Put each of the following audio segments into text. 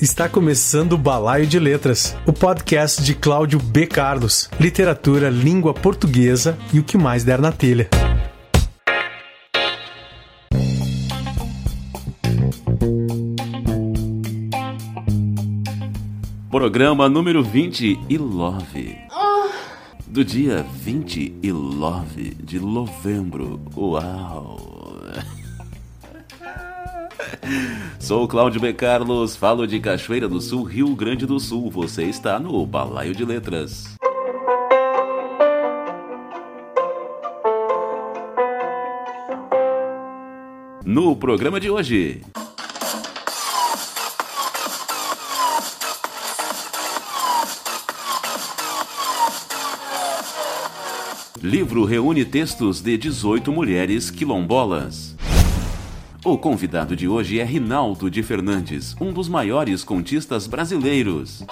Está começando o Balaio de Letras, o podcast de Cláudio B. Carlos, literatura, língua portuguesa e o que mais der na telha. Programa número 20 e Love. Do dia 20 e Love de novembro. Uau! Sou Cláudio B. Carlos, falo de Cachoeira do Sul, Rio Grande do Sul. Você está no Balaio de Letras. No programa de hoje. Livro reúne textos de 18 mulheres quilombolas. O convidado de hoje é Rinaldo de Fernandes, um dos maiores contistas brasileiros.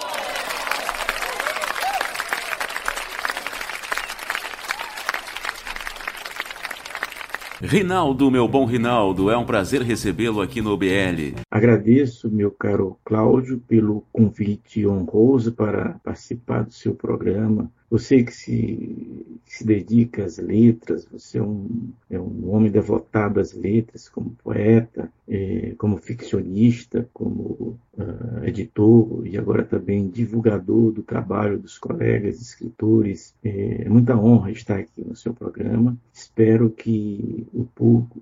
Rinaldo, meu bom Rinaldo, é um prazer recebê-lo aqui no BL. Agradeço, meu caro Cláudio, pelo convite honroso para participar do seu programa. Você que se, que se dedica às letras, você é um, é um homem devotado às letras, como poeta, é, como ficcionista, como uh, editor e agora também divulgador do trabalho dos colegas escritores. É muita honra estar aqui no seu programa. Espero que o público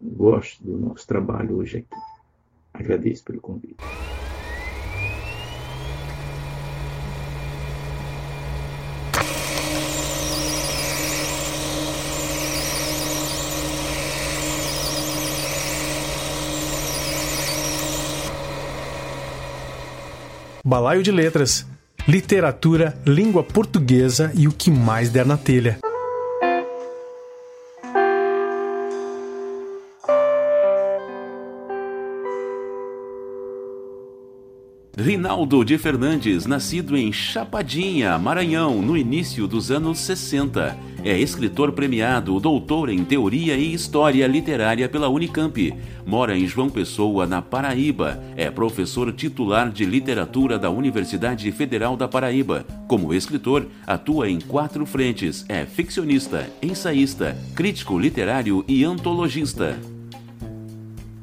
goste do nosso trabalho hoje aqui. Agradeço pelo convite. Balaio de Letras, literatura, língua portuguesa e o que mais der na telha. Rinaldo de Fernandes, nascido em Chapadinha, Maranhão, no início dos anos 60. É escritor premiado, doutor em Teoria e História Literária pela Unicamp. Mora em João Pessoa, na Paraíba. É professor titular de Literatura da Universidade Federal da Paraíba. Como escritor, atua em quatro frentes. É ficcionista, ensaísta, crítico literário e antologista.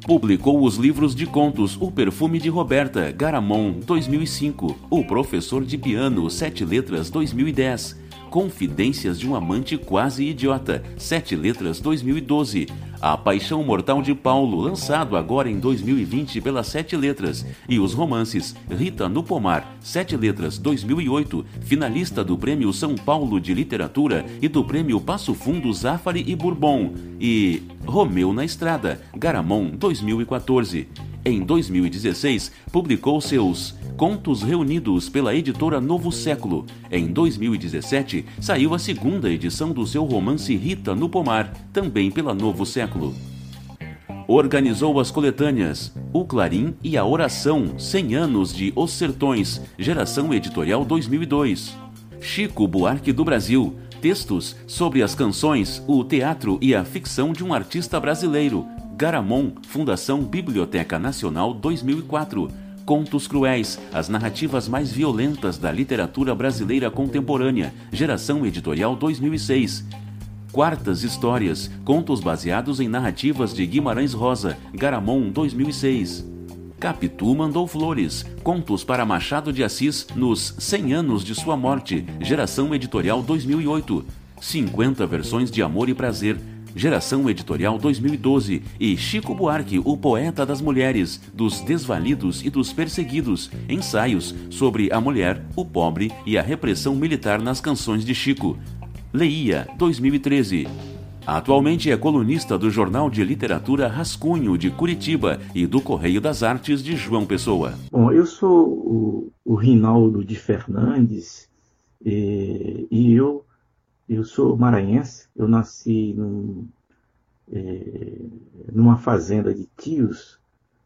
Publicou os livros de contos O Perfume de Roberta, Garamond, 2005, O Professor de Piano, Sete Letras, 2010, Confidências de um Amante Quase Idiota, Sete Letras, 2012, A Paixão Mortal de Paulo, lançado agora em 2020 pelas Sete Letras, e os romances Rita no Pomar, Sete Letras, 2008, finalista do Prêmio São Paulo de Literatura e do Prêmio Passo Fundo Zafari e Bourbon, e Romeu na Estrada, Garamond, 2014. Em 2016, publicou seus Contos Reunidos pela editora Novo Século. Em 2017, saiu a segunda edição do seu romance Rita no Pomar, também pela Novo Século. Organizou as coletâneas O Clarim e a Oração 100 anos de Os Sertões, geração editorial 2002. Chico Buarque do Brasil, textos sobre as canções, o teatro e a ficção de um artista brasileiro. Garamond, Fundação Biblioteca Nacional 2004. Contos Cruéis, as narrativas mais violentas da literatura brasileira contemporânea, geração editorial 2006. Quartas Histórias, contos baseados em narrativas de Guimarães Rosa, Garamond 2006. Capitu mandou flores, contos para Machado de Assis nos 100 anos de sua morte, geração editorial 2008. 50 versões de Amor e Prazer, Geração Editorial 2012 e Chico Buarque, o poeta das mulheres, dos desvalidos e dos perseguidos, ensaios sobre a mulher, o pobre e a repressão militar nas canções de Chico. Leia 2013. Atualmente é colunista do Jornal de Literatura Rascunho de Curitiba e do Correio das Artes de João Pessoa. Bom, eu sou o, o Rinaldo de Fernandes e, e eu eu sou maranhense, eu nasci num, é, numa fazenda de tios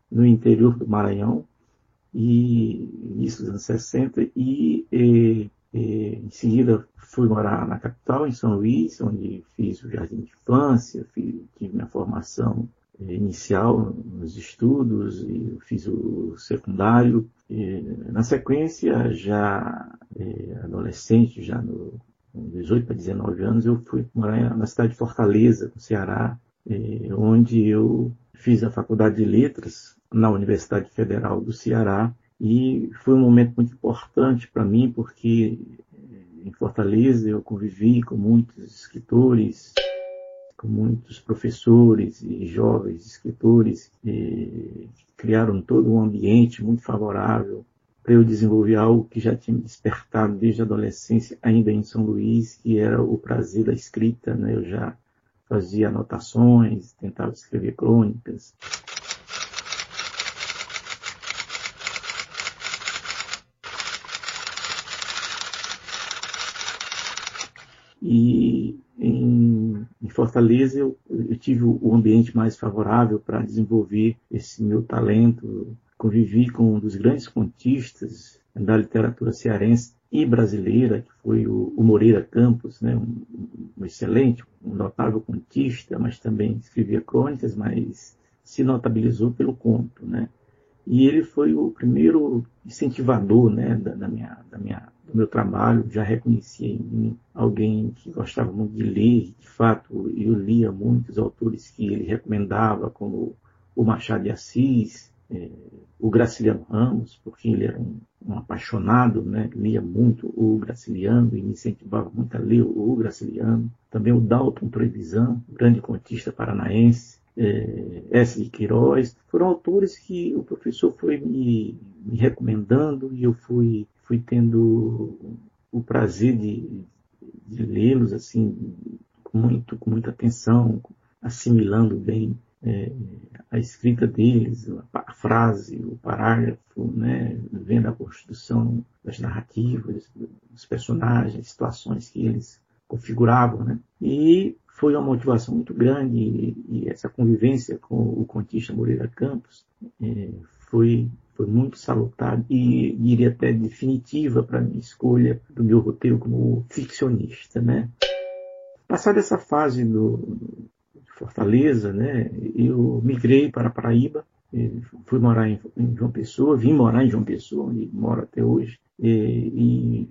no interior do Maranhão, e isso nos anos 60, e é, é, em seguida fui morar na capital, em São Luís, onde fiz o jardim de infância, fiz, tive minha formação inicial nos estudos, e fiz o secundário. E, na sequência, já é, adolescente, já no, com 18 para 19 anos, eu fui morar na cidade de Fortaleza, no Ceará, é, onde eu fiz a faculdade de letras na Universidade Federal do Ceará e foi um momento muito importante para mim porque em Fortaleza eu convivi com muitos escritores, com muitos professores e jovens escritores que criaram todo um ambiente muito favorável para eu desenvolver algo que já tinha despertado desde a adolescência, ainda em São Luís, que era o prazer da escrita. Né? Eu já fazia anotações, tentava escrever crônicas. E em, em Fortaleza eu, eu, tive o ambiente mais favorável para desenvolver esse meu talento. Convivi com um dos grandes contistas da literatura cearense e brasileira, que foi o, o Moreira Campos, né? um, um, excelente, um notável contista, mas também escrevia crônicas, mas se notabilizou pelo conto. Né? E ele foi o primeiro incentivador né, da, da minha, da minha do meu trabalho, já reconhecia em mim alguém que gostava muito de ler, de fato, eu lia muitos autores que ele recomendava, como o Machado de Assis, é, o Graciliano Ramos, porque ele era um, um, apaixonado, né? lia muito o Graciliano e me incentivava muito a ler o Graciliano. Também o Dalton Trevisan, grande contista paranaense, é, S. Queiroz, foram autores que o professor foi me, me recomendando e eu fui fui tendo o prazer de, de lê-los assim com muito com muita atenção, assimilando bem é, a escrita deles, a frase, o parágrafo, né, vendo a construção das narrativas, dos personagens, situações que eles configuravam, né? E foi uma motivação muito grande e, e essa convivência com o contista Moreira Campos é, foi foi muito salutar e diria até definitiva para a minha escolha do meu roteiro como ficcionista, né? Passada essa fase do, de Fortaleza, né, eu migrei para Paraíba, fui morar em, em, João Pessoa, vim morar em João Pessoa, onde moro até hoje, e, e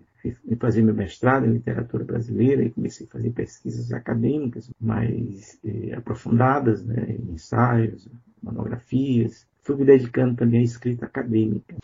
fazer meu mestrado em literatura brasileira e comecei a fazer pesquisas acadêmicas mais eh, aprofundadas, né, ensaios, monografias, fui me dedicando também à escrita acadêmica.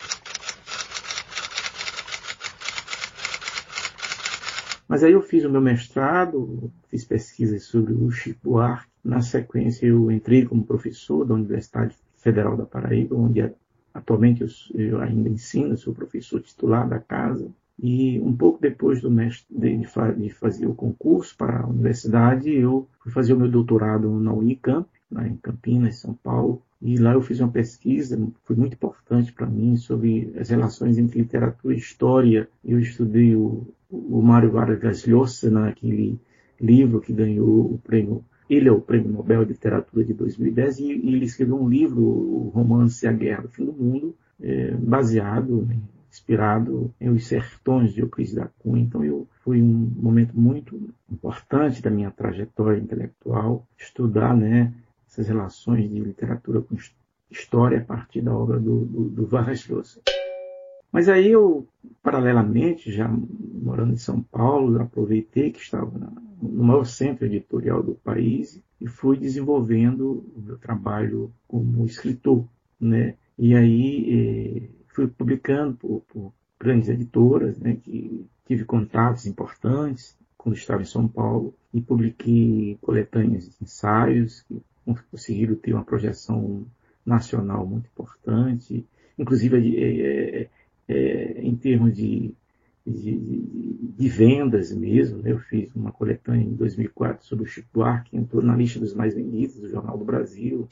Mas aí eu fiz o meu mestrado, fiz pesquisas sobre o Chico Buarque. Na sequência eu entrei como professor da Universidade Federal da Paraíba, onde atualmente eu, ainda ensino, sou professor titular da casa. E um pouco depois do mestre, de, de fazer o concurso para a universidade, eu fui fazer o meu doutorado na Unicamp, lá em Campinas, São Paulo. E lá eu fiz uma pesquisa, foi muito importante para mim, sobre as relações entre literatura e história. Eu estudei o, o Mário Vargas Llosa naquele livro que ganhou o prêmio ele é o Prêmio Nobel de Literatura de 2010 e, e ele escreveu um livro, o romance A Guerra do Fim do Mundo, é, baseado, né, inspirado em Os Sertões de Euclides da Cunha. Então eu, foi um momento muito importante da minha trajetória intelectual, estudar né, essas relações de literatura com história a partir da obra do, do, do Vargas Llosa. Mas aí eu, paralelamente, já morando em São Paulo, aproveitei que estava no maior centro editorial do país e fui desenvolvendo o meu trabalho como escritor, né? E aí eh, fui publicando por, por, grandes editoras, né? Que tive contatos importantes quando estava em São Paulo e publiquei coletâneas de ensaios que conseguiram ter uma projeção nacional muito importante, inclusive é, é, é, em termos de, de, de, vendas mesmo. Né? Eu fiz uma coletânea em 2004 sobre o Chico Buarque, entrou na lista dos mais vendidos do Jornal do Brasil.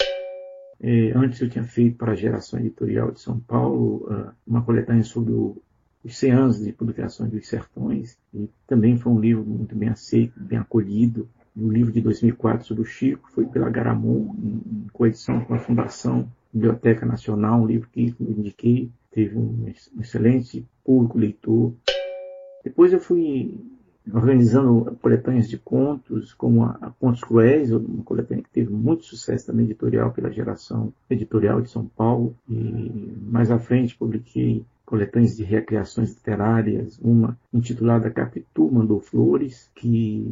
É, antes eu tinha feito para a Geração Editorial de São Paulo uh, uma coletânea sobre o, os 100 anos de publicações dos Sertões, e também foi um livro muito bem aceito, bem acolhido o livro de 2004 sobre o Chico foi pela Garamond, em coedição com a Fundação Biblioteca Nacional, um livro que eu indiquei, teve um excelente público leitor. Depois eu fui organizando coletâneas de contos, como a, a Contos Cruéis, uma coletânea que teve muito sucesso também editorial pela geração editorial de São Paulo. E mais à frente publiquei coletâneas de recriações literárias, uma intitulada Capitu Mandou Flores, que,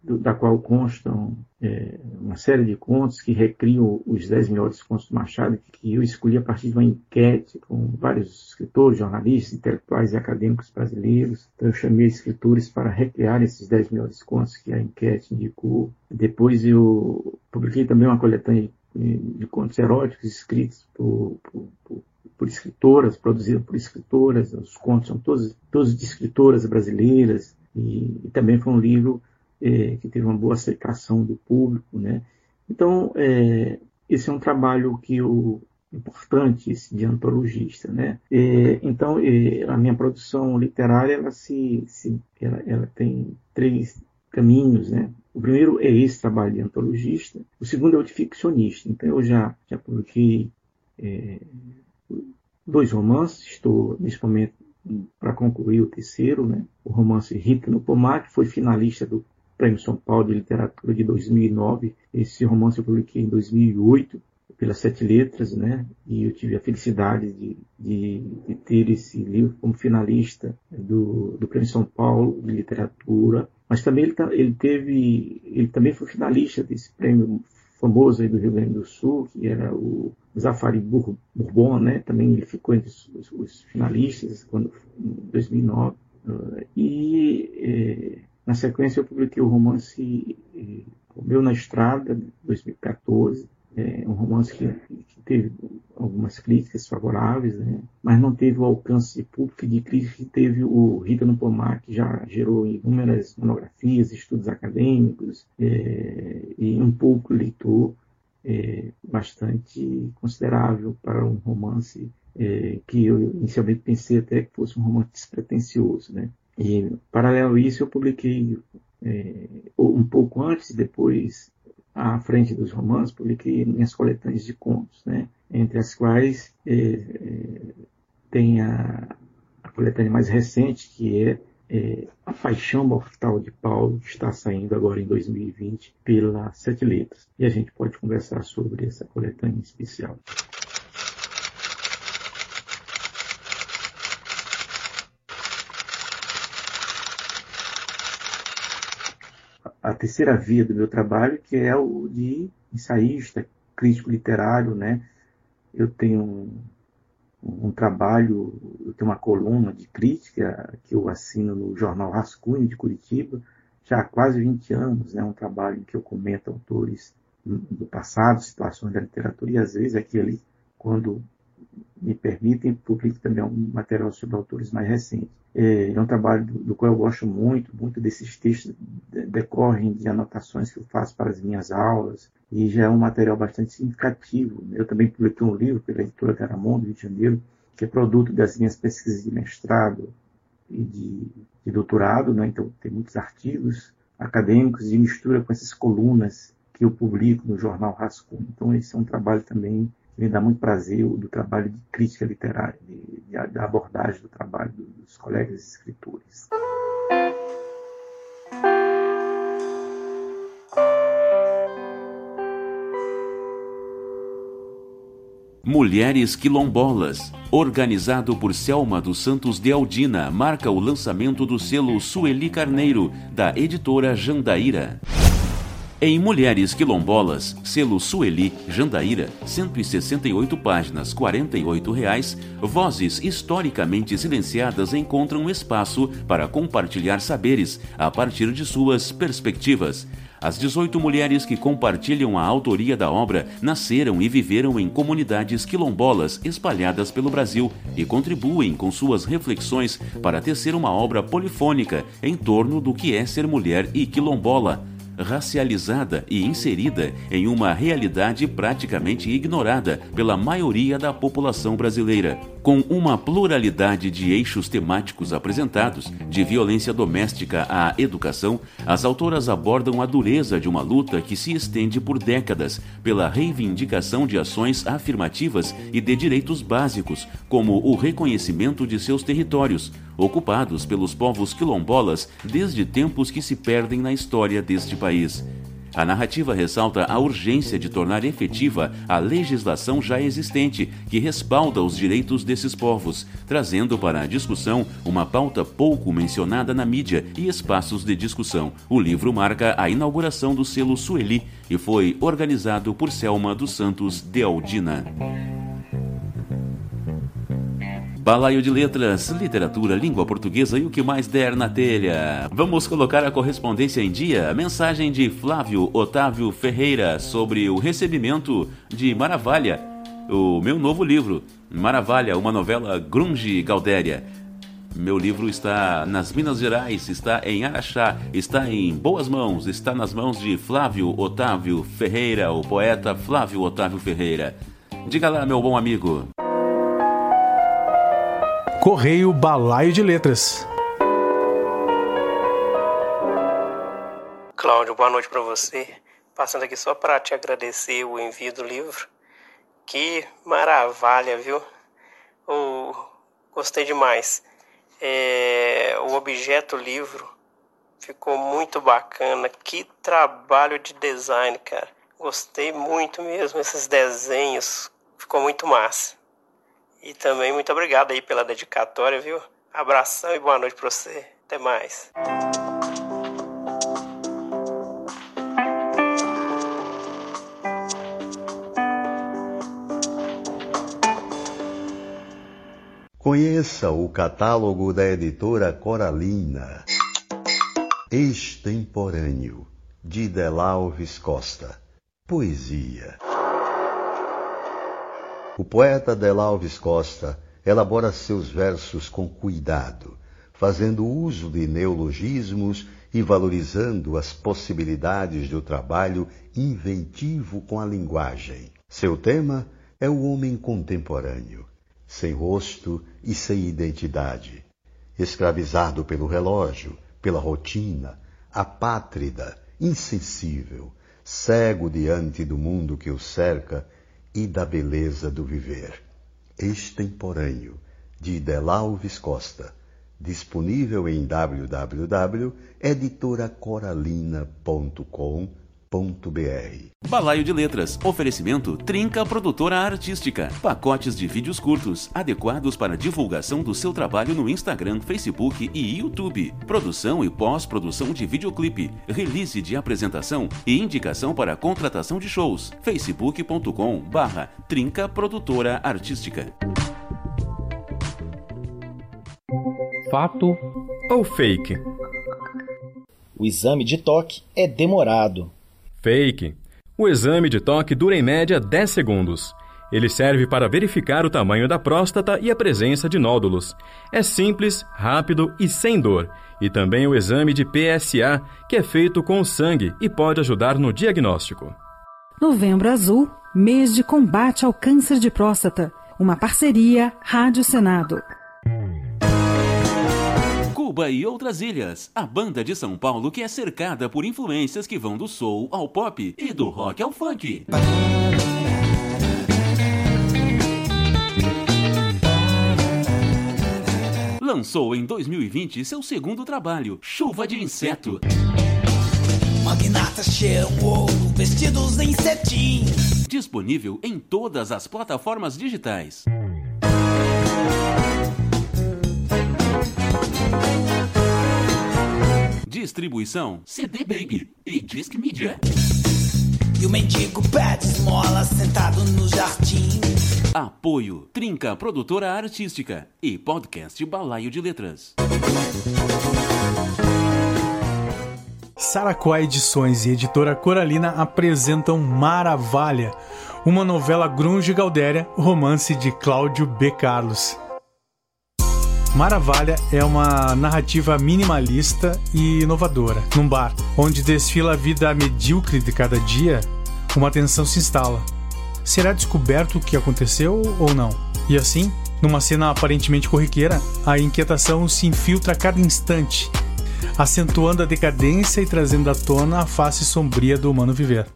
da qual constam é, uma série de contos que recriam os dez melhores contos do Machado, que eu escolhi a partir de uma enquete com vários escritores, jornalistas, intelectuais e acadêmicos brasileiros. Então eu chamei escritores para recriar esses dez melhores contos que a enquete indicou. Depois eu publiquei também uma coletânea de, de contos eróticos escritos por, por, por por escritoras, produzido por escritoras, os contos são todos, todos de escritoras brasileiras, e, e também foi um livro é, que teve uma boa aceitação do público. Né? Então, é, esse é um trabalho que eu, importante de antologista. Né? É, então, é, a minha produção literária ela, se, se ela, ela tem três caminhos. Né? O primeiro é esse trabalho de antologista, o segundo é o de ficcionista. Então, eu já, já publiquei é, dois romances, estou nesse momento para concluir o terceiro, né? o romance Rita no Pomar, que foi finalista do Prêmio São Paulo de Literatura de 2009. Esse romance eu publiquei em 2008 pelas Sete Letras, né? E eu tive a felicidade de, de, de ter esse livro como finalista do, do Prêmio São Paulo de Literatura. Mas também ele, tá, ele teve, ele também foi finalista desse prêmio famoso aí do Rio Grande do Sul, que era o Zafari Bourbon, né? Também ele ficou entre os, os finalistas quando, em 2009. E eh, na sequência eu publiquei o romance eh, O Meu na Estrada, 2014. É um romance que, que, teve algumas críticas favoráveis, né? mas não teve o alcance público de crítica que teve o Rita no Pomar, que já gerou inúmeras monografias, estudos acadêmicos é, e um pouco leitor é, bastante considerável para um romance é, que eu inicialmente pensei até que fosse um romance despretensioso. Né? E, paralelo a isso, eu publiquei é, um pouco antes e depois, à frente dos romances, publiquei minhas coletâneas de contos, né? entre as quais é, é, tem a, a coletânea mais recente, que é é, A Paixão Mortal de Paulo, que está saindo agora em 2020 pela Sete Letras. E a gente pode conversar sobre essa coletânea especial. A terceira via do meu trabalho, que é o de ensaísta, crítico literário, né? Eu tenho um trabalho, eu tenho uma coluna de crítica que eu assino no jornal Rascunho de Curitiba, já há quase 20 anos, né, um trabalho em que eu comento autores do passado, situações da literatura, e às vezes aqui ali, quando me permitem, publico também um material sobre autores mais recentes. É, é um trabalho do, do, qual eu gosto muito, muito desses textos decorrem de anotações que eu faço para as minhas aulas, e já é um material bastante significativo. Eu também publiquei um livro pela editora Garamondo, Rio de Janeiro, que é produto das minhas pesquisas de mestrado e de, de doutorado, né? então tem muitos artigos acadêmicos e mistura com essas colunas que eu publico no jornal Rascunho. Então esse é um trabalho também me dá muito prazer, do trabalho de crítica literária, de, de, da abordagem do trabalho dos colegas escritores. Mulheres Quilombolas, organizado por Selma dos Santos de Aldina, marca o lançamento do selo Sueli Carneiro, da editora Jandaíra. Em Mulheres Quilombolas, selo Sueli, Jandaíra, 168 páginas, 48 reais, vozes historicamente silenciadas encontram espaço para compartilhar saberes a partir de suas perspectivas. As 18 mulheres que compartilham a autoria da obra nasceram e viveram em comunidades quilombolas espalhadas pelo Brasil e contribuem com suas reflexões para tecer uma obra polifônica em torno do que é ser mulher e quilombola racializada e inserida em uma realidade praticamente ignorada pela maioria da população brasileira. Com uma pluralidade de eixos temáticos apresentados, de violência doméstica à educação, as autoras abordam a dureza de uma luta que se estende por décadas pela reivindicação de ações afirmativas e de direitos básicos, como o reconhecimento de seus territórios, ocupados pelos povos quilombolas desde tempos que se perdem na história deste país. A narrativa ressalta a urgência de tornar efetiva a legislação já existente que respalda os direitos desses povos, trazendo para a discussão uma pauta pouco mencionada na mídia e espaços de discussão. O livro marca a inauguração do selo Sueli e foi organizado por Selma dos Santos de Aldina. Balaio de Letras, Literatura, Língua Portuguesa e o que mais der na telha. Vamos colocar a correspondência em dia. Mensagem de Flávio Otávio Ferreira sobre o recebimento de Maravalha, o meu novo livro. Maravalha, uma novela grunge Galdéria. Meu livro está nas Minas Gerais, está em Araxá, está em boas mãos, está nas mãos de Flávio Otávio Ferreira, o poeta Flávio Otávio Ferreira. Diga lá, meu bom amigo. Correio Balaio de Letras. Cláudio, boa noite para você. Passando aqui só para te agradecer o envio do livro. Que maravilha, viu? Oh, gostei demais. É, o objeto livro ficou muito bacana. Que trabalho de design, cara. Gostei muito mesmo. Esses desenhos ficou muito massa. E também muito obrigado aí pela dedicatória, viu? Abração e boa noite para você. Até mais. Conheça o catálogo da editora Coralina. Extemporâneo, de Delalves Costa. Poesia. O poeta Delalves Costa elabora seus versos com cuidado, fazendo uso de neologismos e valorizando as possibilidades do trabalho inventivo com a linguagem. Seu tema é o homem contemporâneo, sem rosto e sem identidade, escravizado pelo relógio, pela rotina, apátrida, insensível, cego diante do mundo que o cerca e da beleza do viver. Extemporâneo, de Delalves Costa, disponível em www.editoracoralina.com.br Balaio de Letras. Oferecimento Trinca Produtora Artística. Pacotes de vídeos curtos, adequados para divulgação do seu trabalho no Instagram, Facebook e YouTube. Produção e pós-produção de videoclipe, release de apresentação e indicação para contratação de shows. facebook.com barra Trinca Produtora Artística. Fato ou fake? O exame de toque é demorado. Fake. O exame de toque dura em média 10 segundos. Ele serve para verificar o tamanho da próstata e a presença de nódulos. É simples, rápido e sem dor. E também o exame de PSA, que é feito com sangue e pode ajudar no diagnóstico. Novembro Azul, mês de combate ao câncer de próstata. Uma parceria Rádio Senado. Cuba e outras ilhas. A banda de São Paulo que é cercada por influências que vão do soul ao pop e do rock ao funk. Lançou em 2020 seu segundo trabalho, Chuva de Inseto. Magnatas cheiram ouro, vestidos em. Disponível em todas as plataformas digitais. Distribuição CD Baby e Disc Media. E o mendigo pede esmola sentado no jardim. Apoio Trinca Produtora Artística e Podcast Balaio de Letras. Saracuá Edições e Editora Coralina apresentam Maravalha, uma novela grunge galdéria, romance de Cláudio B. Carlos. Maravalha é uma narrativa minimalista e inovadora. Num bar, onde desfila a vida medíocre de cada dia, uma tensão se instala. Será descoberto o que aconteceu ou não? E assim, Numa cena aparentemente corriqueira, a inquietação se infiltra a cada instante, acentuando a decadência e trazendo à tona a face sombria do humano viver.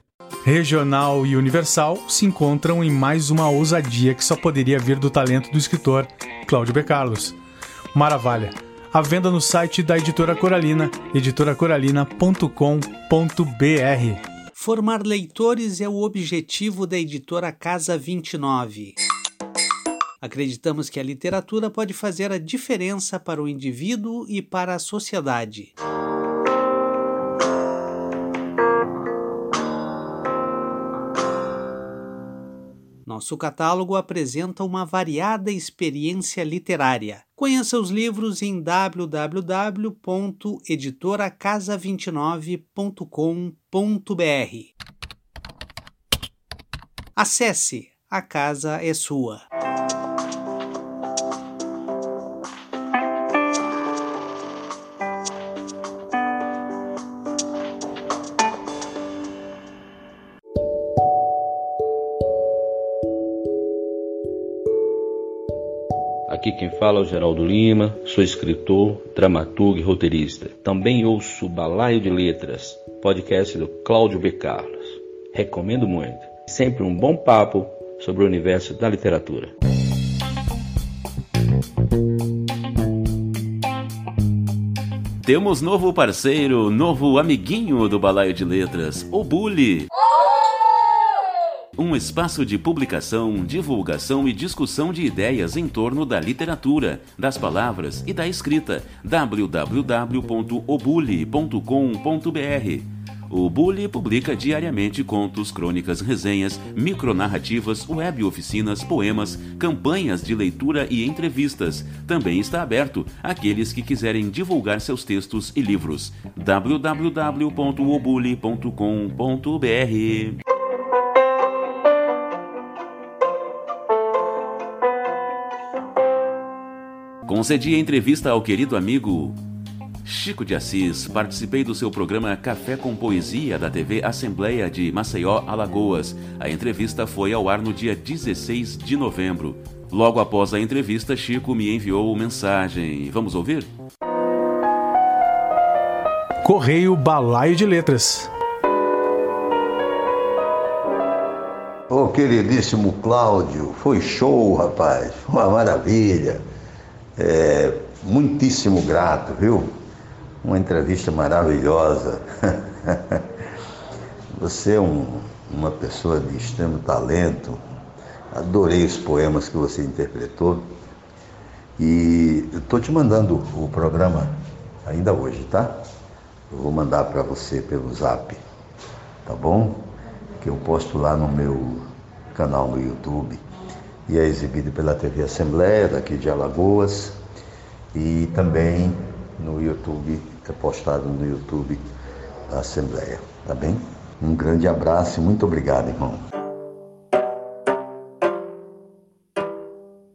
Regional e Universal se encontram em mais uma ousadia que só poderia vir do talento do escritor Cláudio B. Carlos. Maravilha! À venda no site da editora Coralina, editoracoralina.com.br. Formar leitores é o objetivo da editora Casa 29. Acreditamos que a literatura pode fazer a diferença para o indivíduo e para a sociedade. Nosso catálogo apresenta uma variada experiência literária. Conheça os livros em www.editoracasa29.com.br. Acesse, a casa é sua. Aqui quem fala é o Geraldo Lima, sou escritor, dramaturgo e roteirista. Também ouço Balaio de Letras, podcast do Cláudio B. Carlos. Recomendo muito. Sempre um bom papo sobre o universo da literatura. Temos novo parceiro, novo amiguinho do Balaio de Letras, o Bully. Um espaço de publicação, divulgação e discussão de ideias em torno da literatura, das palavras e da escrita. www.obuli.com.br o Bully publica diariamente contos, crônicas, resenhas, micronarrativas, web oficinas, poemas, campanhas de leitura e entrevistas. Também está aberto àqueles que quiserem divulgar seus textos e livros. www.obuli.com.br Concedi a entrevista ao querido amigo Chico de Assis. Participei do seu programa Café com Poesia da TV Assembleia de Maceió, Alagoas. A entrevista foi ao ar no dia 16 de novembro. Logo após a entrevista, Chico me enviou mensagem. Vamos ouvir? Correio Balaio de Letras. Ô oh, queridíssimo Cláudio, foi show, rapaz. Uma maravilha. É, muitíssimo grato, viu? Uma entrevista maravilhosa. Você é um, uma pessoa de extremo talento. Adorei os poemas que você interpretou. E estou te mandando o programa ainda hoje, tá? Eu vou mandar para você pelo zap, tá bom? Que eu posto lá no meu canal no YouTube e é exibido pela TV Assembleia, daqui de Alagoas, e também no YouTube, é postado no YouTube da Assembleia, tá bem? Um grande abraço e muito obrigado, irmão.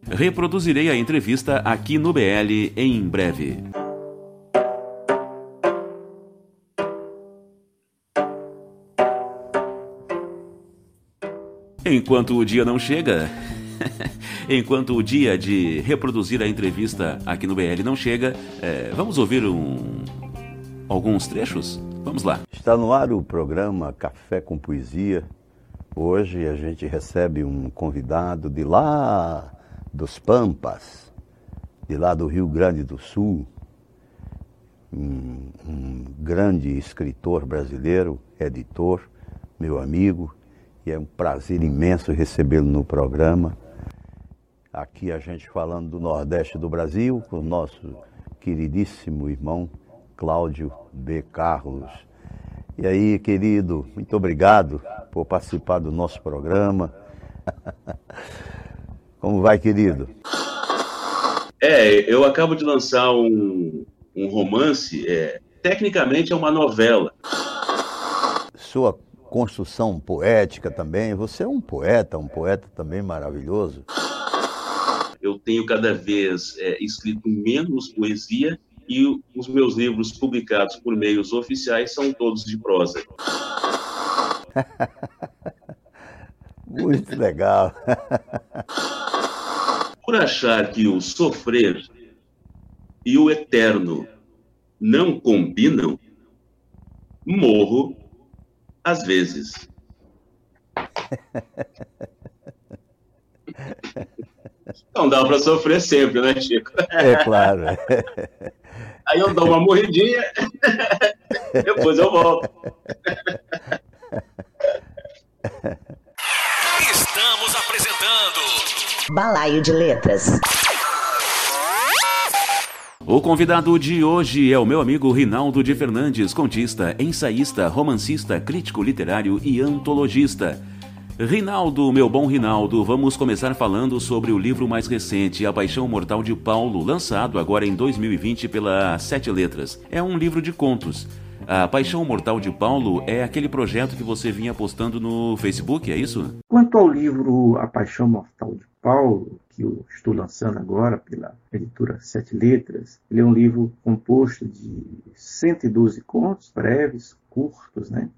Reproduzirei a entrevista aqui no BL em breve. Enquanto o dia não chega, Enquanto o dia de reproduzir a entrevista aqui no BL não chega, é, vamos ouvir um... alguns trechos? Vamos lá. Está no ar o programa Café com Poesia. Hoje a gente recebe um convidado de lá dos Pampas, de lá do Rio Grande do Sul, um, um grande escritor brasileiro, editor, meu amigo, e é um prazer imenso recebê-lo no programa. Aqui a gente falando do Nordeste do Brasil, com o nosso queridíssimo irmão Cláudio B. Carlos. E aí, querido, muito obrigado por participar do nosso programa. Como vai, querido? É, eu acabo de lançar um, um romance, é, tecnicamente é uma novela. Sua construção poética também, você é um poeta, um poeta também maravilhoso eu tenho cada vez é, escrito menos poesia e os meus livros publicados por meios oficiais são todos de prosa. Muito legal. Por achar que o sofrer e o eterno não combinam, morro às vezes. Não dá para sofrer sempre, né, Chico? É claro. Aí eu dou uma morridinha, depois eu volto. Estamos apresentando Balaio de Letras. O convidado de hoje é o meu amigo Rinaldo de Fernandes, contista, ensaísta, romancista, crítico literário e antologista. Rinaldo, meu bom Rinaldo, vamos começar falando sobre o livro mais recente, A Paixão Mortal de Paulo, lançado agora em 2020 pela Sete Letras. É um livro de contos. A Paixão Mortal de Paulo é aquele projeto que você vinha postando no Facebook, é isso? Quanto ao livro A Paixão Mortal de Paulo, que eu estou lançando agora pela editora Sete Letras, ele é um livro composto de 112 contos breves, curtos, né?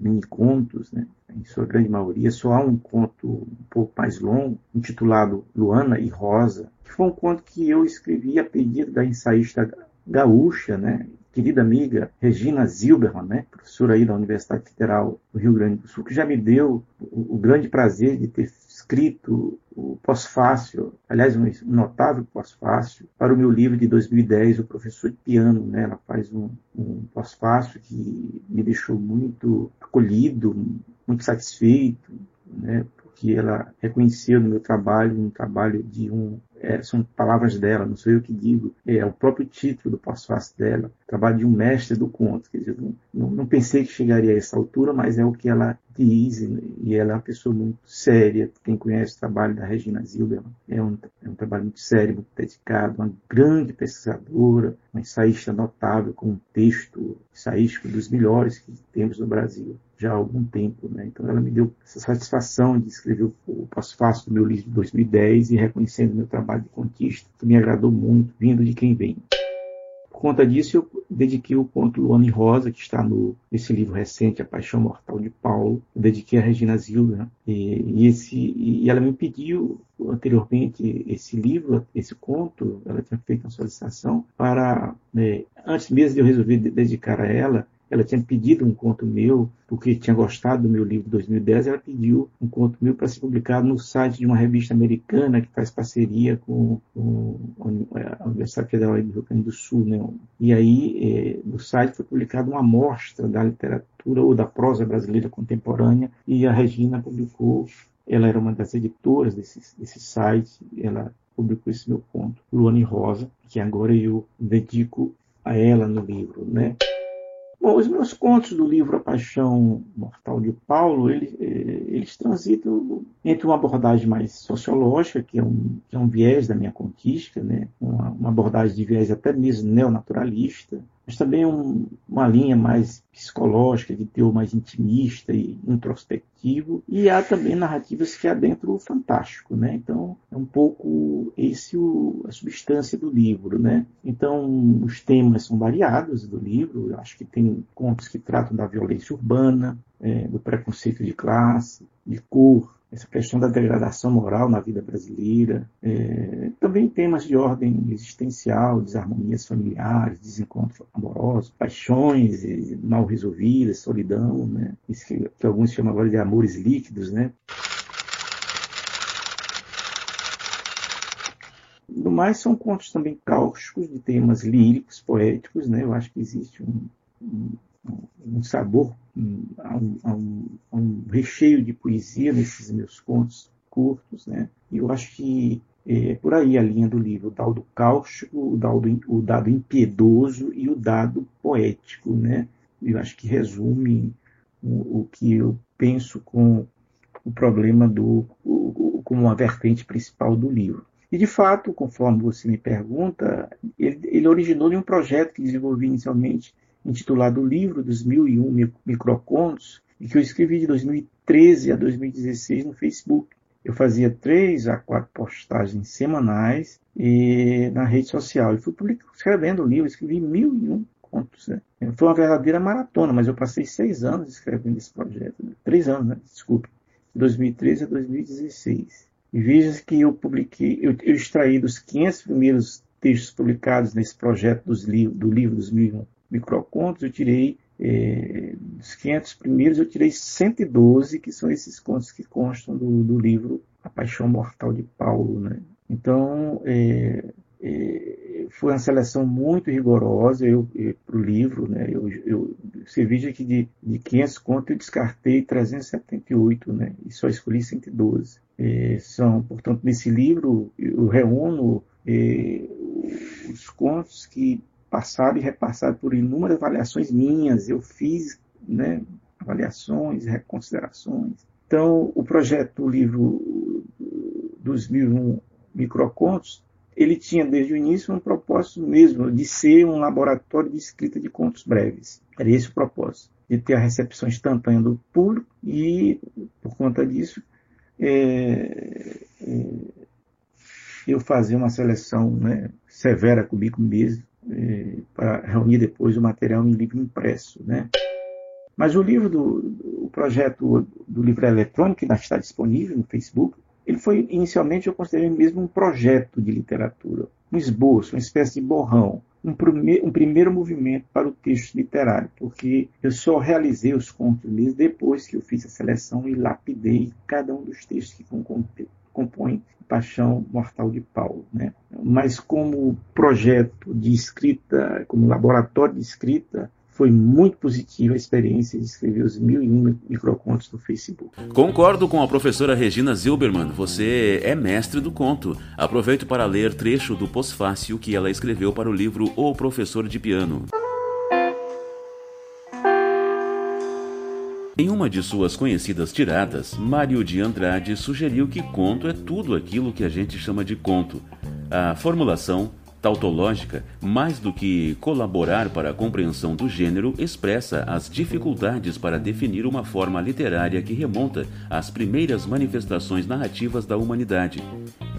mini contos, né? em sua grande maioria. Só há um conto um pouco mais longo, intitulado Luana e Rosa, que foi um conto que eu escrevi a pedido da ensaísta gaúcha, né? querida amiga Regina Zilberman, né, professora aí da Universidade Federal do Rio Grande do Sul, que já me deu o, grande prazer de ter escrito o pós-fácil, aliás, um notável pós-fácil, para o meu livro de 2010, O Professor de Piano. Né? Ela faz um, um pós-fácil que me deixou muito acolhido, muito satisfeito, né? porque ela reconheceu no meu trabalho um trabalho de um é, são palavras dela, não sou eu que digo, é o próprio título do pós-fácil dela, trabalho de um mestre do conto. Quer dizer, não, não, pensei que chegaria a essa altura, mas é o que ela diz, e ela é uma pessoa muito séria. Quem conhece o trabalho da Regina Zilberman é um, é um trabalho muito sério, muito dedicado, uma grande pesquisadora, uma ensaísta notável, com um texto ensaístico dos melhores que temos no Brasil já há algum tempo. Né? Então ela me deu essa satisfação de escrever o pós-fácil do meu livro de 2010 e reconhecendo meu trabalho de contista, que me agradou muito, vindo de quem vem. Por conta disso, eu dediquei o conto Luana e Rosa, que está no, nesse livro recente, A Paixão Mortal de Paulo. Eu dediquei a Regina Zilda. Né? E, e, esse, e ela me pediu anteriormente esse livro, esse conto, ela tinha feito uma solicitação para, né, antes mesmo de eu resolver dedicar a ela, ela tinha pedido um conto meu, porque tinha gostado do meu livro de 2010, ela pediu um conto meu para ser publicado no site de uma revista americana que faz parceria com, com a Universidade Federal do Rio Grande do Sul. Né? E aí, é, no site foi publicada uma amostra da literatura ou da prosa brasileira contemporânea, e a Regina publicou, ela era uma das editoras desse, desse site, ela publicou esse meu conto, Luane Rosa, que agora eu dedico a ela no livro, né? Bom, os meus contos do livro A Paixão Mortal de Paulo, eles, eh, eles transitam entre uma abordagem mais sociológica, que é um, que é um viés da minha conquista, né? uma, uma abordagem de viés até mesmo neonaturalista, mas também um, uma linha mais psicológica, de teor mais intimista e introspectivo, e há também narrativas que adentram o fantástico, né? Então, é um pouco esse o, a substância do livro, né? Então, os temas são variados do livro, eu acho que tem contos que tratam da violência urbana, é, do preconceito de classe, de cor, essa questão da degradação moral na vida brasileira, é, também temas de ordem existencial, desarmonias familiares, desencontros amorosos, paixões mal resolvidas, solidão, né? Isso que, que alguns chamam agora de amores líquidos, né? No mais, são contos também cáusticos, de temas líricos, poéticos, né? Eu acho que existe um, um, um sabor um, um, um, recheio de poesia nesses meus contos curtos, né? E eu acho que é por aí a linha do livro, o dado cáustico, o dado, o dado impiedoso e o dado poético, né? Eu acho que resume o, o que eu penso com o problema do o, como uma vertente principal do livro. E de fato, conforme você me pergunta, ele, ele originou de um projeto que desenvolvi inicialmente intitulado Livro dos Mil e Um Microcontos, e que eu escrevi de 2013 a 2016 no Facebook. Eu fazia três a quatro postagens semanais e na rede social. E fui escrevendo o livro, escrevi mil e um contos. Né? Foi uma verdadeira maratona, mas eu passei seis anos escrevendo esse projeto. Né? Três anos, né? desculpe. De 2013 a 2016. E veja que eu publiquei, eu, eu extraí dos 500 primeiros textos publicados nesse projeto livros, do livro dos mil microcontos, eu tirei é, dos 500 primeiros, eu tirei 112, que são esses contos que constam do, do livro A Paixão Mortal de Paulo. Né? Então, é, é, foi uma seleção muito rigorosa para o livro. Né? Eu, eu, você veja que de, de 500 contos eu descartei 378 né? e só escolhi 112. É, são, portanto, nesse livro eu reúno é, os contos que passaram e repassaram por inúmeras avaliações minhas. Eu fiz né, avaliações, reconsiderações. Então, o projeto do livro dos mil microcontos, ele tinha desde o início um propósito mesmo de ser um laboratório de escrita de contos breves. Era esse o propósito, de ter a recepção instantânea do público e, por conta disso, é, é, eu fazer uma seleção né, severa comigo mesmo é, para reunir depois o material em livro impresso, né? Mas o livro do o projeto do livro eletrônico que está disponível no Facebook, ele foi inicialmente eu considerei mesmo um projeto de literatura, um esboço, uma espécie de borrão, um, prime, um primeiro movimento para o texto literário, porque eu só realizei os contos depois que eu fiz a seleção e lapidei cada um dos textos que compõem Paixão Mortal de Paulo. Né? Mas como projeto de escrita, como laboratório de escrita, foi muito positiva a experiência de escrever os mil e um microcontos no Facebook. Concordo com a professora Regina Zilberman, você é mestre do conto. Aproveito para ler trecho do pós-fácil que ela escreveu para o livro O Professor de Piano. Em uma de suas conhecidas tiradas, Mário de Andrade sugeriu que conto é tudo aquilo que a gente chama de conto. A formulação tautológica, mais do que colaborar para a compreensão do gênero, expressa as dificuldades para definir uma forma literária que remonta às primeiras manifestações narrativas da humanidade.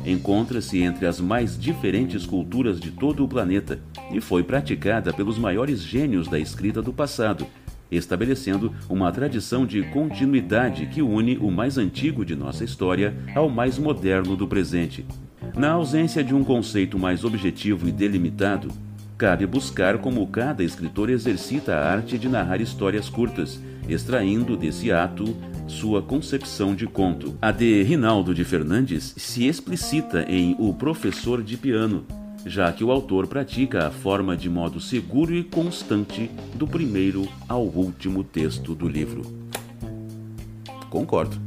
Encontra-se entre as mais diferentes culturas de todo o planeta e foi praticada pelos maiores gênios da escrita do passado estabelecendo uma tradição de continuidade que une o mais antigo de nossa história ao mais moderno do presente. Na ausência de um conceito mais objetivo e delimitado, cabe buscar como cada escritor exercita a arte de narrar histórias curtas, extraindo desse ato sua concepção de conto. A de Rinaldo de Fernandes se explicita em O Professor de Piano, já que o autor pratica a forma de modo seguro e constante do primeiro ao último texto do livro. Concordo.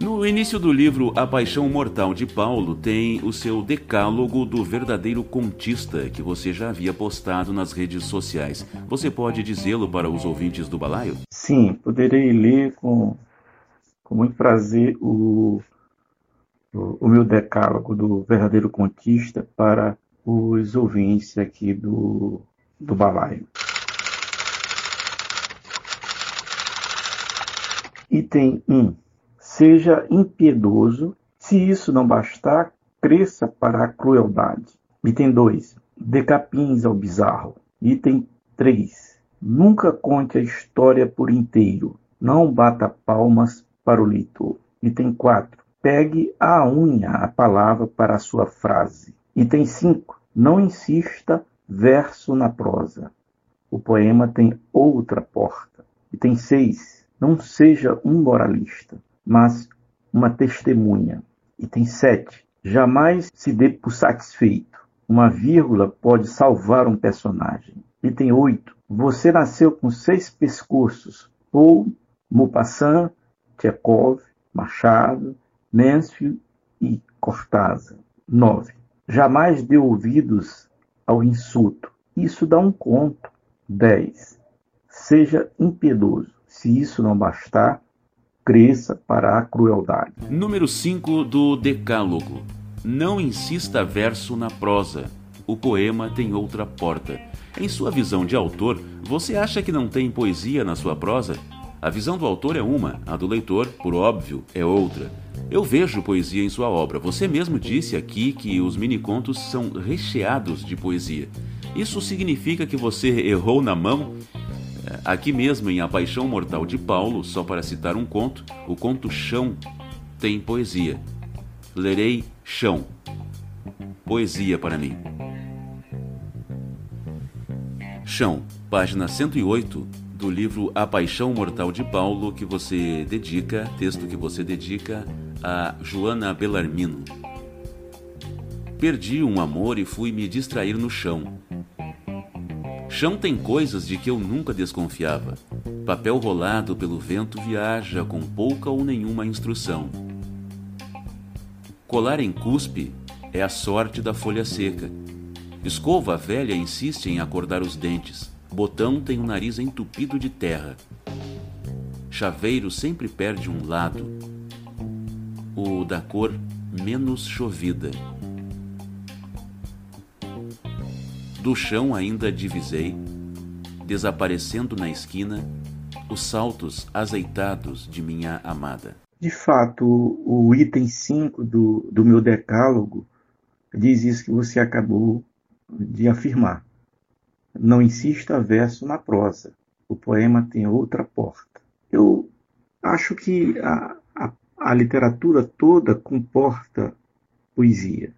No início do livro A Paixão Mortal de Paulo tem o seu decálogo do verdadeiro contista que você já havia postado nas redes sociais. Você pode dizê-lo para os ouvintes do balaio? Sim, poderei ler com, com muito prazer o, o, o meu decálogo do verdadeiro contista para os ouvintes aqui do, do balaio. Item 1. Seja impiedoso. Se isso não bastar, cresça para a crueldade. Item 2. Dê capins ao bizarro. Item 3. Nunca conte a história por inteiro. Não bata palmas para o leitor. Item 4. Pegue à unha a palavra para a sua frase. Item 5. Não insista verso na prosa. O poema tem outra porta. E tem seis. Não seja um moralista, mas uma testemunha. E tem sete. Jamais se dê por satisfeito. Uma vírgula pode salvar um personagem. E tem oito. Você nasceu com seis pescoços. Ou Maupassant, Tchekov, Machado, Mansfield e Cortázar. Nove. Jamais dê ouvidos ao insulto. Isso dá um conto. 10. Seja impiedoso. Se isso não bastar, cresça para a crueldade. Número 5 do Decálogo. Não insista verso na prosa. O poema tem outra porta. Em sua visão de autor, você acha que não tem poesia na sua prosa? A visão do autor é uma, a do leitor, por óbvio, é outra. Eu vejo poesia em sua obra. Você mesmo disse aqui que os minicontos são recheados de poesia. Isso significa que você errou na mão? É, aqui mesmo em A Paixão Mortal de Paulo, só para citar um conto, o conto Chão tem poesia. Lerei Chão. Poesia para mim. Chão, página 108 do livro A Paixão Mortal de Paulo, que você dedica, texto que você dedica a Joana Bellarmino. Perdi um amor e fui me distrair no chão. Chão tem coisas de que eu nunca desconfiava. Papel rolado pelo vento viaja com pouca ou nenhuma instrução. Colar em cuspe é a sorte da folha seca. Escova velha insiste em acordar os dentes. Botão tem o nariz entupido de terra. Chaveiro sempre perde um lado, o da cor menos chovida. Do chão ainda divisei, desaparecendo na esquina, os saltos azeitados de minha amada. De fato, o item 5 do, do meu decálogo diz isso que você acabou de afirmar. Não insista verso na prosa. O poema tem outra porta. Eu acho que a, a, a literatura toda comporta poesia.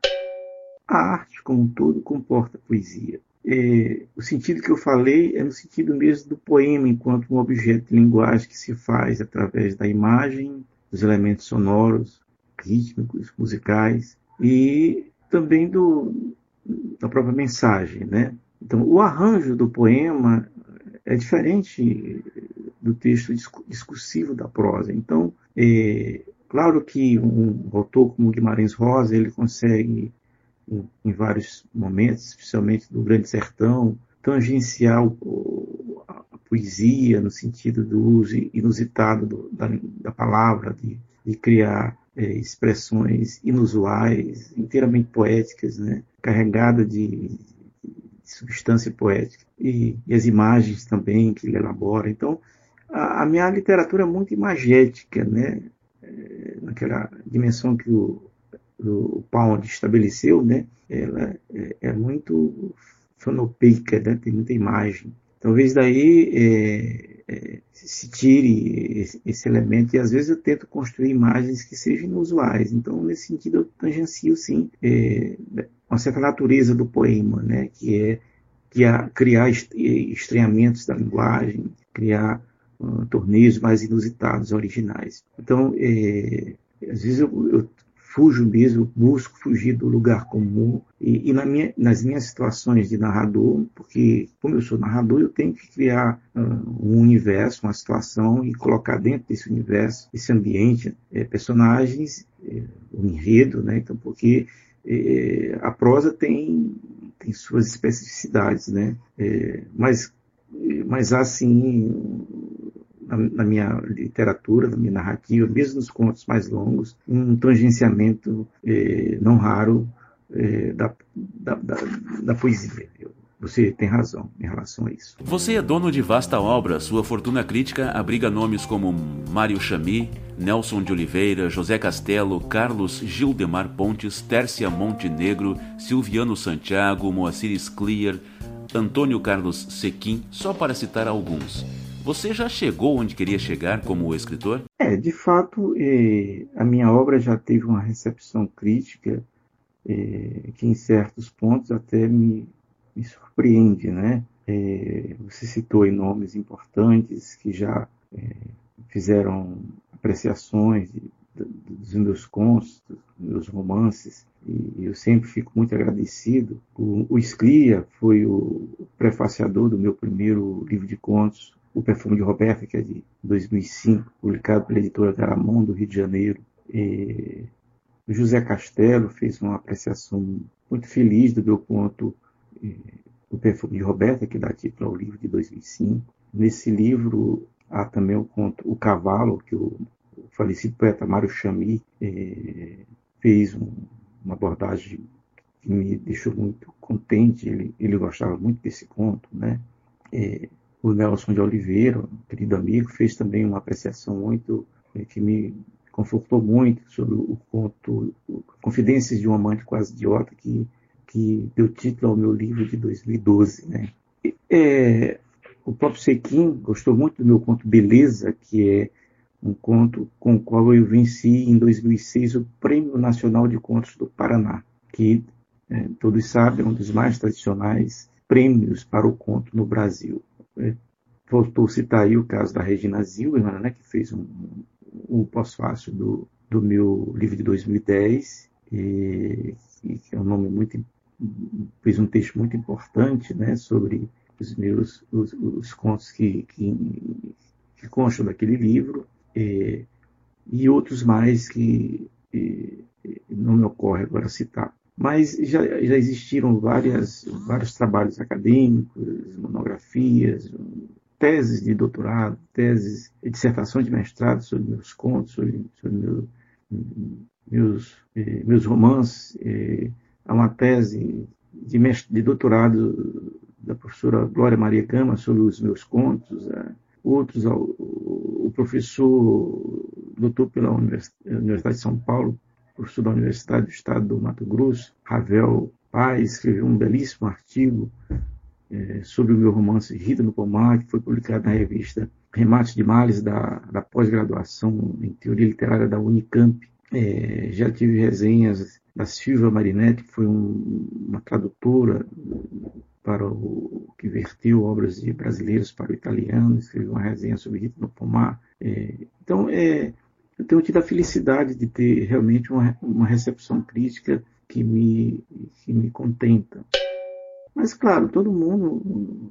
A arte como um todo comporta poesia. É, o sentido que eu falei é no sentido mesmo do poema enquanto um objeto de linguagem que se faz através da imagem, dos elementos sonoros, rítmicos, musicais e também do, da própria mensagem, né? Então, o arranjo do poema é diferente do texto discursivo da prosa. Então, é, claro que um autor como Guimarães Rosa, ele consegue, em, em vários momentos, especialmente do Grande Sertão, tangenciar o, a, poesia no sentido do uso inusitado do, da, da, palavra, de, de criar é, expressões inusuais, inteiramente poéticas, né? carregada de, substância poética. E, e, as imagens também que ele elabora. Então, a, a minha literatura é muito imagética, né? É, naquela dimensão que o, o Pound estabeleceu, né? ela é, é muito fonopeica, né? tem muita imagem. Talvez daí é, é, se tire esse, esse, elemento, e às vezes eu tento construir imagens que sejam inusuais. Então, nesse sentido, eu tangencio, sim, é, uma certa natureza do poema, né? que é criar, criar estranhamentos da linguagem, criar uh, torneios mais inusitados, originais. Então, é, às vezes eu, eu, fujo mesmo, busco fugir do lugar comum e, e na minha, nas minhas situações de narrador, porque como eu sou narrador, eu tenho que criar uh, um universo, uma situação e colocar dentro desse universo, esse ambiente, é, personagens, é, um enredo, né? Então, porque é, a prosa tem tem suas especificidades, né? É, mas, mas há sim na, na, minha literatura, na minha narrativa, mesmo nos contos mais longos, um tangenciamento é, não raro é, da, da, da, da, poesia. Você tem razão em relação a isso. Você é dono de vasta obra. Sua fortuna crítica abriga nomes como Mário Chami, Nelson de Oliveira, José Castelo, Carlos Gildemar Pontes, Tércia Montenegro, Silviano Santiago, Moacir Sclier, Antônio Carlos Sequim, só para citar alguns. Você já chegou onde queria chegar como escritor? É, de fato, eh, a minha obra já teve uma recepção crítica eh, que, em certos pontos, até me me surpreende, né? É, você citou aí nomes importantes que já é, fizeram apreciações de, de, dos meus contos, dos meus romances, e eu sempre fico muito agradecido. O, o Sclia foi o prefaciador do meu primeiro livro de contos, O Perfume de Roberta, que é de 2005, publicado pela editora Garamond, do Rio de Janeiro. O José Castelo fez uma apreciação muito feliz do meu conto o Perfume de Roberta, que dá título ao livro de 2005. Nesse livro há também o conto O Cavalo, que o, falecido poeta Mário Chami eh, fez um, uma abordagem que me deixou muito contente. Ele, ele gostava muito desse conto, né? Eh, o Nelson de Oliveira, querido amigo, fez também uma apreciação muito eh, que me confortou muito sobre o conto Confidências de um Amante Quase Idiota, que que deu título ao meu livro de 2012. Né? É, o próprio Sequim gostou muito do meu conto Beleza, que é um conto com o qual eu venci em 2006 o Prêmio Nacional de Contos do Paraná, que é, todos sabem é um dos mais tradicionais prêmios para o conto no Brasil. É, voltou a citar aí o caso da Regina Zilberman, né, que fez um, um pós-fácil do, do meu livro de 2010, e, que é um nome muito fez um texto muito importante né, sobre os meus os, os contos que, que, que, constam daquele livro e, e outros mais que e, não me ocorre agora citar. Mas já, já existiram várias, vários trabalhos acadêmicos, monografias, teses de doutorado, teses, dissertações de mestrado sobre meus contos, sobre, sobre meu, meus, eh, meus romances. Eh, há uma tese de, mestre, de doutorado da professora Glória Maria Gama sobre os meus contos. Eh, outros, o professor, doutor pela Universidade de São Paulo, professor da Universidade do Estado do Mato Grosso, Ravel Paz, escreveu um belíssimo artigo é, sobre o meu romance Rita no Pomar, que foi publicado na revista Remates de Males da, da pós-graduação em Teoria Literária da Unicamp. É, já tive resenhas da Silvia Marinetti, que foi um, uma tradutora para o que verteu obras de brasileiros para o italiano, escreveu uma resenha sobre Rita no Pomar. É, então, é, eu tenho tido a felicidade de ter realmente uma, uma recepção crítica que me, que me contenta. Mas, claro, todo mundo,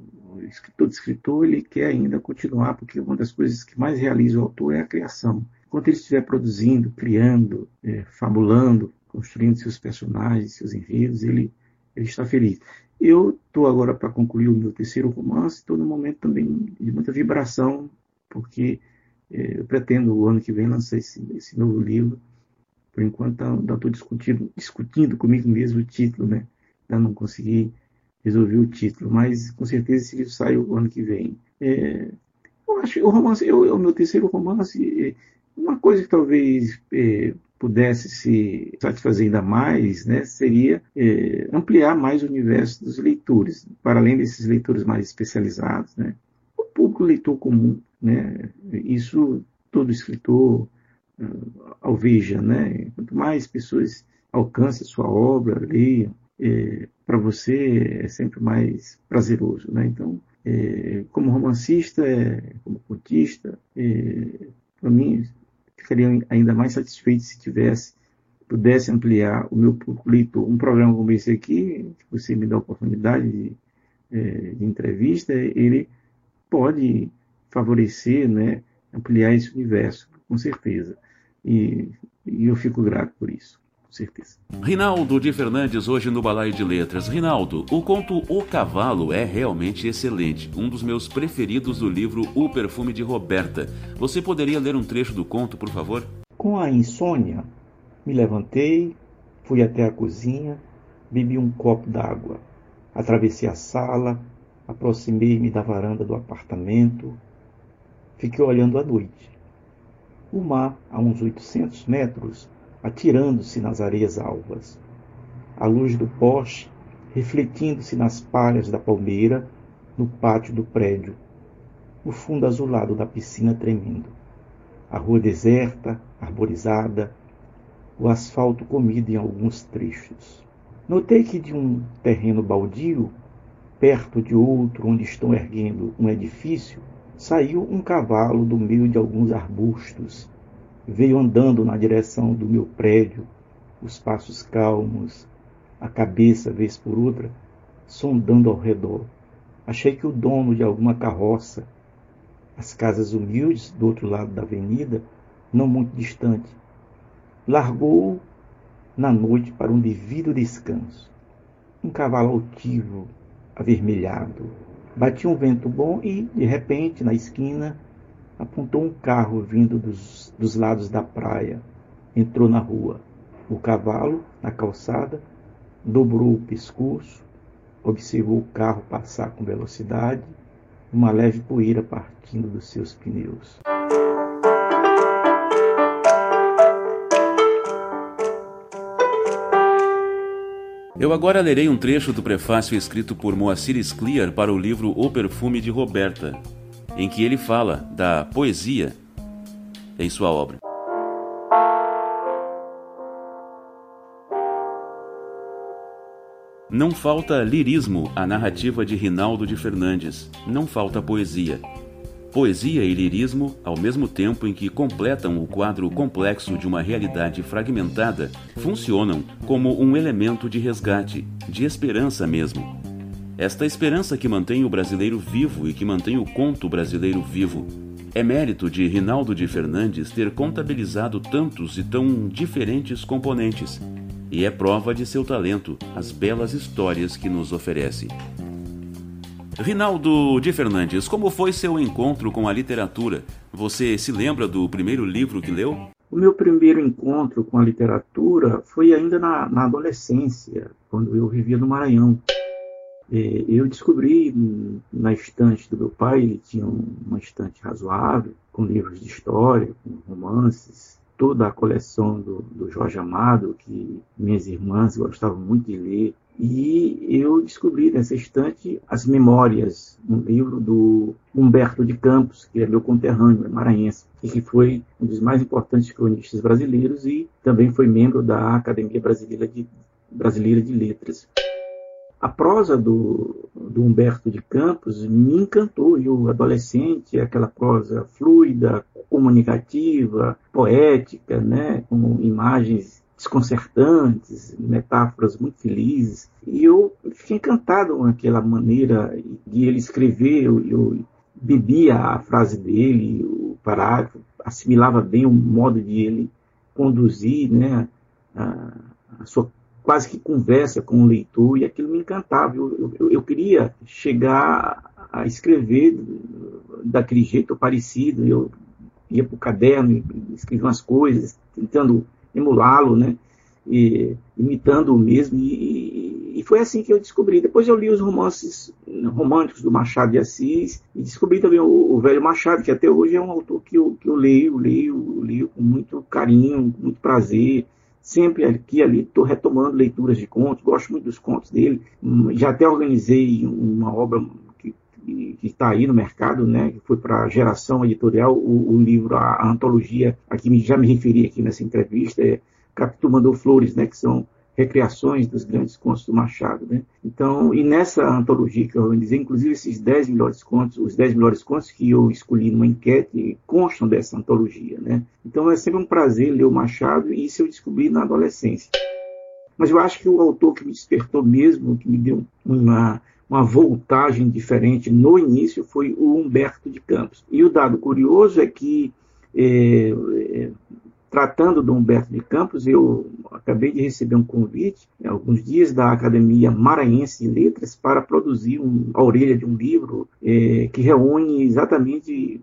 todo escritor, ele quer ainda continuar, porque uma das coisas que mais realiza o autor é a criação. Enquanto ele estiver produzindo, criando, é, fabulando, construindo seus personagens, seus enredos, ele, ele está feliz. Eu estou agora para concluir o meu terceiro romance, estou num momento também de muita vibração, porque é, eu pretendo o ano que vem lançar esse, esse novo livro. Por enquanto, ainda estou discutindo, discutindo comigo mesmo o título, né? Ainda não consegui resolver o título, mas com certeza esse livro sai o ano que vem. É, eu acho o romance, é o meu terceiro romance, é, uma coisa que talvez é, pudesse se satisfazer ainda mais, né, seria é, ampliar mais o universo dos leitores, para além desses leitores mais especializados, né, o público leitor comum, né, isso todo escritor uh, alveja, né, quanto mais pessoas alcancem a sua obra, leiam, é, para você é sempre mais prazeroso. Né? Então, é, como romancista, é, como contista, é, para mim, ficaria ainda mais satisfeito se tivesse, pudesse ampliar o meu público. Um programa como esse aqui, que você me dá a oportunidade de, é, de entrevista, ele pode favorecer, né, ampliar esse universo, com certeza. E, e eu fico grato por isso com certeza. Rinaldo de Fernandes, hoje no Balaio de Letras. Rinaldo, o conto O Cavalo é realmente excelente, um dos meus preferidos do livro O Perfume de Roberta. Você poderia ler um trecho do conto, por favor? Com a insônia, me levantei, fui até a cozinha, bebi um copo d'água, atravessei a sala, aproximei-me da varanda do apartamento, fiquei olhando a noite. O mar, a uns 800 metros, atirando-se nas areias alvas. A luz do poste refletindo-se nas palhas da palmeira no pátio do prédio. O fundo azulado da piscina tremendo. A rua deserta, arborizada, o asfalto comido em alguns trechos. Notei que de um terreno baldio, perto de outro onde estão erguendo um edifício, saiu um cavalo do meio de alguns arbustos veio andando na direção do meu prédio, os passos calmos, a cabeça, vez por outra, sondando ao redor. Achei que o dono de alguma carroça, as casas humildes do outro lado da avenida, não muito distante, largou na noite para um devido descanso. Um cavalo altivo, avermelhado. Batia um vento bom e, de repente, na esquina, apontou um carro vindo dos, dos lados da praia. Entrou na rua. O cavalo, na calçada, dobrou o pescoço, observou o carro passar com velocidade, uma leve poeira partindo dos seus pneus. Eu agora lerei um trecho do prefácio escrito por Moacir Scliar para o livro O Perfume de Roberta, em que ele fala da poesia em sua obra. Não falta lirismo à narrativa de Rinaldo de Fernandes, não falta poesia. Poesia e lirismo, ao mesmo tempo em que completam o quadro complexo de uma realidade fragmentada, funcionam como um elemento de resgate, de esperança mesmo. Esta esperança que mantém o brasileiro vivo e que mantém o conto brasileiro vivo. É mérito de Rinaldo de Fernandes ter contabilizado tantos e tão diferentes componentes, e é prova de seu talento as belas histórias que nos oferece. Rinaldo de Fernandes, como foi seu encontro com a literatura? Você se lembra do primeiro livro que leu? O meu primeiro encontro com a literatura foi ainda na, na adolescência, quando eu vivia no Maranhão. É, eu descobri na estante do meu pai, ele tinha uma estante razoável, com livros de história, com romances, toda a coleção do, do Jorge Amado, que minhas irmãs gostavam muito de ler. E eu descobri nessa estante as memórias, um livro do Humberto de Campos, que é meu conterrâneo, é maranhense, e que foi um dos mais importantes cronistas brasileiros e também foi membro da Academia Brasileira de, Brasileira de Letras. A prosa do, do Humberto de Campos me encantou, e o adolescente, aquela prosa fluida, comunicativa, poética, né, com imagens desconcertantes, metáforas muito felizes. E eu fiquei encantado com aquela maneira de ele escrever. Eu, eu bebia a frase dele, o parágrafo, assimilava bem o modo de ele conduzir né, a, a sua quase que conversa com o leitor, e aquilo me encantava. Eu, eu, eu queria chegar a escrever daquele jeito parecido. Eu ia para o caderno escrevia umas coisas, tentando emulá-lo, né? E, imitando o mesmo. E, e, foi assim que eu descobri. Depois eu li os romances românticos do Machado de Assis e descobri também o, o Velho Machado, que até hoje é um autor que eu, que eu leio, leio, leio com muito carinho, com muito prazer sempre aqui ali estou retomando leituras de contos, gosto muito dos contos dele. Já até organizei uma obra que está aí no mercado, né, que foi para a geração editorial, o, o, livro, a, a antologia, a que já me referi aqui nessa entrevista, é Capitu Mandou Flores, né, que são recriações dos grandes contos do Machado. Né? Então, e nessa antologia que eu organizei, inclusive esses 10 melhores contos, os 10 melhores contos que eu escolhi numa enquete, constam dessa antologia. Né? Então é sempre um prazer ler o Machado e isso eu descobri na adolescência. Mas eu acho que o autor que me despertou mesmo, que me deu uma, uma voltagem diferente no início foi o Humberto de Campos. E o dado curioso é que é, Tratando do Humberto de Campos, eu acabei de receber um convite, alguns dias, da Academia Maranhense de Letras para produzir um, a orelha de um livro é, que reúne exatamente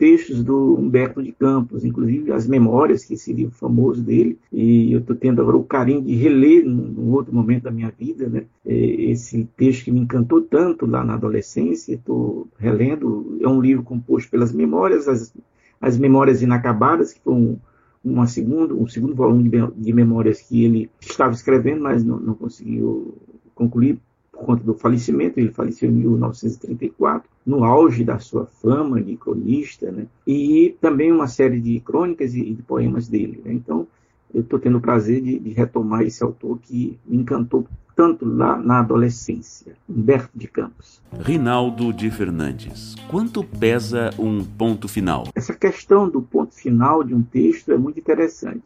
textos do Humberto de Campos, inclusive as memórias, que esse livro famoso dele, e eu estou tendo agora o carinho de reler num outro momento da minha vida, né? É, esse texto que me encantou tanto lá na adolescência, estou relendo, é um livro composto pelas memórias, as, as memórias inacabadas, que foram uma segunda, um segundo volume de, de memórias que ele estava escrevendo, mas não, não conseguiu concluir por conta do falecimento. Ele faleceu em 1934, no auge da sua fama de cronista, né? e também uma série de crônicas e de poemas dele. Né? Então, eu estou tendo o prazer de, de, retomar esse autor que me encantou tanto lá na adolescência, Humberto de Campos. Rinaldo de Fernandes, quanto pesa um ponto final? Essa questão do ponto final de um texto é muito interessante.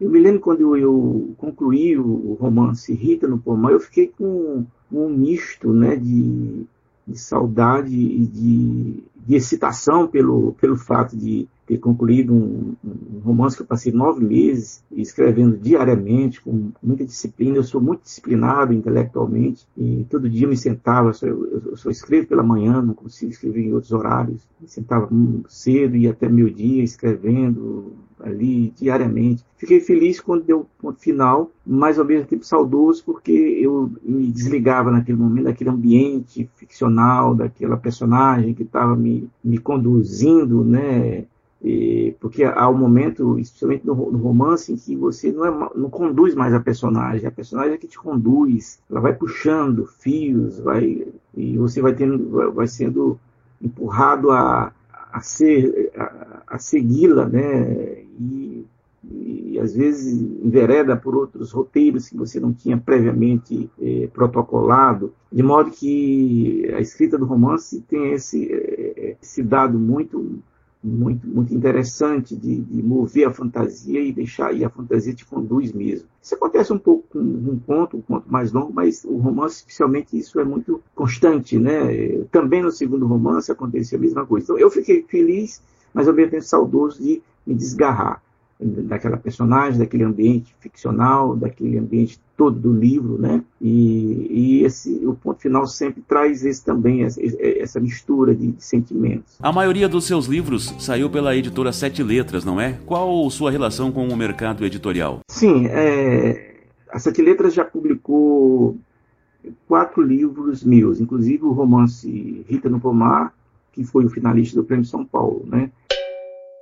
Eu me lembro quando eu concluí o romance Rita no Pomar, eu fiquei com um misto né, de, de saudade e de, de excitação pelo, pelo fato de ter concluído um, um, romance que eu passei nove meses escrevendo diariamente, com muita disciplina. Eu sou muito disciplinado intelectualmente e todo dia me sentava, eu eu só escrevo pela manhã, não consigo escrever em outros horários. Me sentava cedo e até meio dia escrevendo ali diariamente. Fiquei feliz quando deu o ponto final, mas ao mesmo tempo saudoso porque eu me desligava naquele momento daquele ambiente ficcional, daquela personagem que estava me, me conduzindo, né? E, porque há um momento, especialmente no, no, romance, em que você não, é, não conduz mais a personagem, a personagem é que te conduz, ela vai puxando fios, vai, e você vai, tendo, vai, sendo empurrado a, a a, ser, a, a segui-la, né? E, e, às vezes envereda por outros roteiros que você não tinha previamente eh, protocolado, de modo que a escrita do romance tem esse, eh, esse dado muito muito, muito interessante de, de, mover a fantasia e deixar e a fantasia te conduz mesmo. Isso acontece um pouco com um conto, um conto mais longo, mas o romance, especialmente, isso é muito constante, né? Também no segundo romance acontecia a mesma coisa. Então eu fiquei feliz, mas ao mesmo tempo saudoso de me desgarrar daquela personagem, daquele ambiente ficcional, daquele ambiente todo do livro, né? E, e esse, o ponto final sempre traz esse também essa, essa mistura de, de, sentimentos. A maioria dos seus livros saiu pela editora Sete Letras, não é? Qual sua relação com o mercado editorial? Sim, é, a Sete Letras já publicou quatro livros meus, inclusive o romance Rita no Pomar, que foi o finalista do Prêmio São Paulo, né?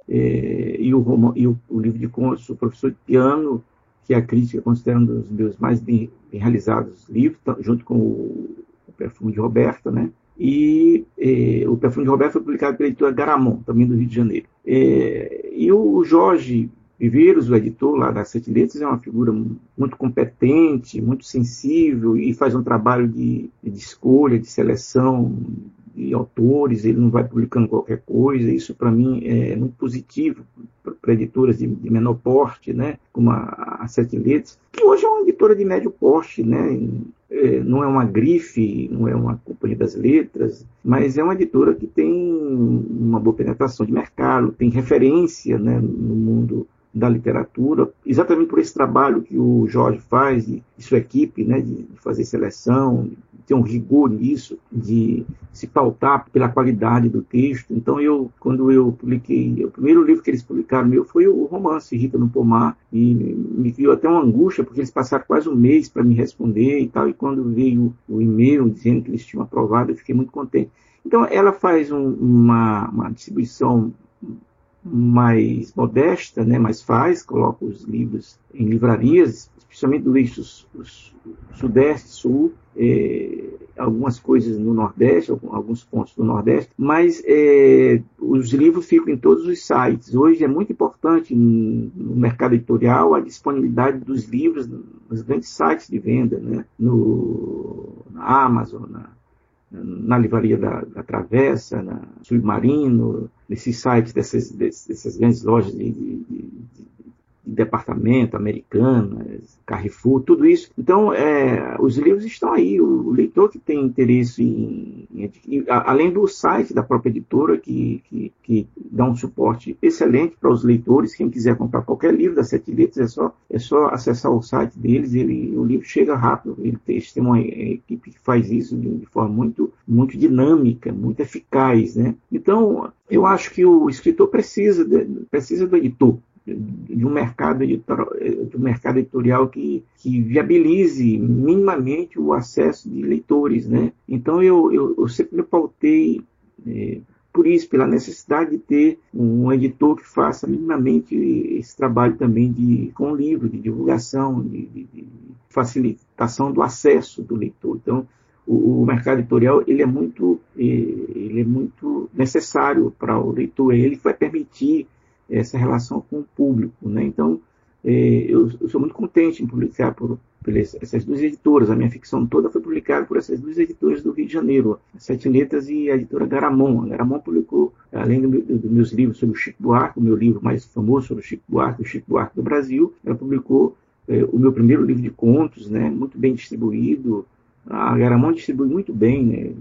É, e, o, e o, o, livro de contos, o professor de piano, que é a crítica considera um dos meus mais bem, bem realizados livros, junto com o, o, Perfume de Roberta, né? E é, o Perfume de Roberta foi publicado pela editora Garamond, também do Rio de Janeiro. E o Jorge Viveiros, o editor lá das Sete Letras, é uma figura muito competente, muito sensível e faz um trabalho de, de escolha, de seleção de autores, ele não vai publicando qualquer coisa. Isso, para mim, é muito positivo para editoras de, de, menor porte, né, como a, a Sete Letras, que hoje é uma editora de médio porte, né, é, não é uma grife, não é uma companhia das letras, mas é uma editora que tem uma boa penetração de mercado, tem referência né, no mundo da literatura, exatamente por esse trabalho que o Jorge faz e, sua equipe, né, de, de fazer seleção, ter um rigor nisso, de se pautar pela qualidade do texto. Então, eu, quando eu publiquei, o primeiro livro que eles publicaram meu foi o romance Rita no Pomar, e me criou até uma angústia, porque eles passaram quase um mês para me responder e tal, e quando veio o e-mail dizendo que eles tinham aprovado, eu fiquei muito contente. Então, ela faz um, uma, uma distribuição mais modesta, né, mas faz, coloca os livros em livrarias, especialmente do eixo sudeste, sul, é, algumas coisas no Nordeste, alguns pontos do Nordeste, mas é, os livros ficam em todos os sites. Hoje é muito importante no mercado editorial a disponibilidade dos livros nos grandes sites de venda, né? no, na Amazon, na, na livraria da, da Travessa, na Submarino, nesses sites dessas, dessas grandes lojas de, de, de, departamento, Americanas, Carrefour, tudo isso. Então, é, os livros estão aí. O, leitor que tem interesse em, em, além do site da própria editora, que, que, que, dá um suporte excelente para os leitores. Quem quiser comprar qualquer livro da Sete Letras, é só, é só acessar o site deles. Ele, o livro chega rápido. Ele tem, tem uma equipe que faz isso de, de forma muito, muito dinâmica, muito eficaz. Né? Então, eu acho que o escritor precisa, de, precisa do editor de um mercado editorial, de um mercado editorial que, que viabilize minimamente o acesso de leitores, né? Então eu, eu, eu sempre me pautei é, por isso, pela necessidade de ter um editor que faça minimamente esse trabalho também de, com livro, de divulgação, de, de, de facilitação do acesso do leitor. Então, o, o, mercado editorial ele é muito, é, ele é muito necessário para o leitor. Ele vai permitir essa relação com o público. Né? Então, é, eu, eu, sou muito contente em publicar por, por, essas duas editoras. A minha ficção toda foi publicada por essas duas editoras do Rio de Janeiro, Sete Letras e a editora Garamond. A Garamond publicou, além dos do meus livros sobre o Chico Buarque, o meu livro mais famoso sobre o Chico Buarque, o Chico Buarque do Brasil, ela publicou é, o meu primeiro livro de contos, né, muito bem distribuído. A Garamond distribui muito bem, né,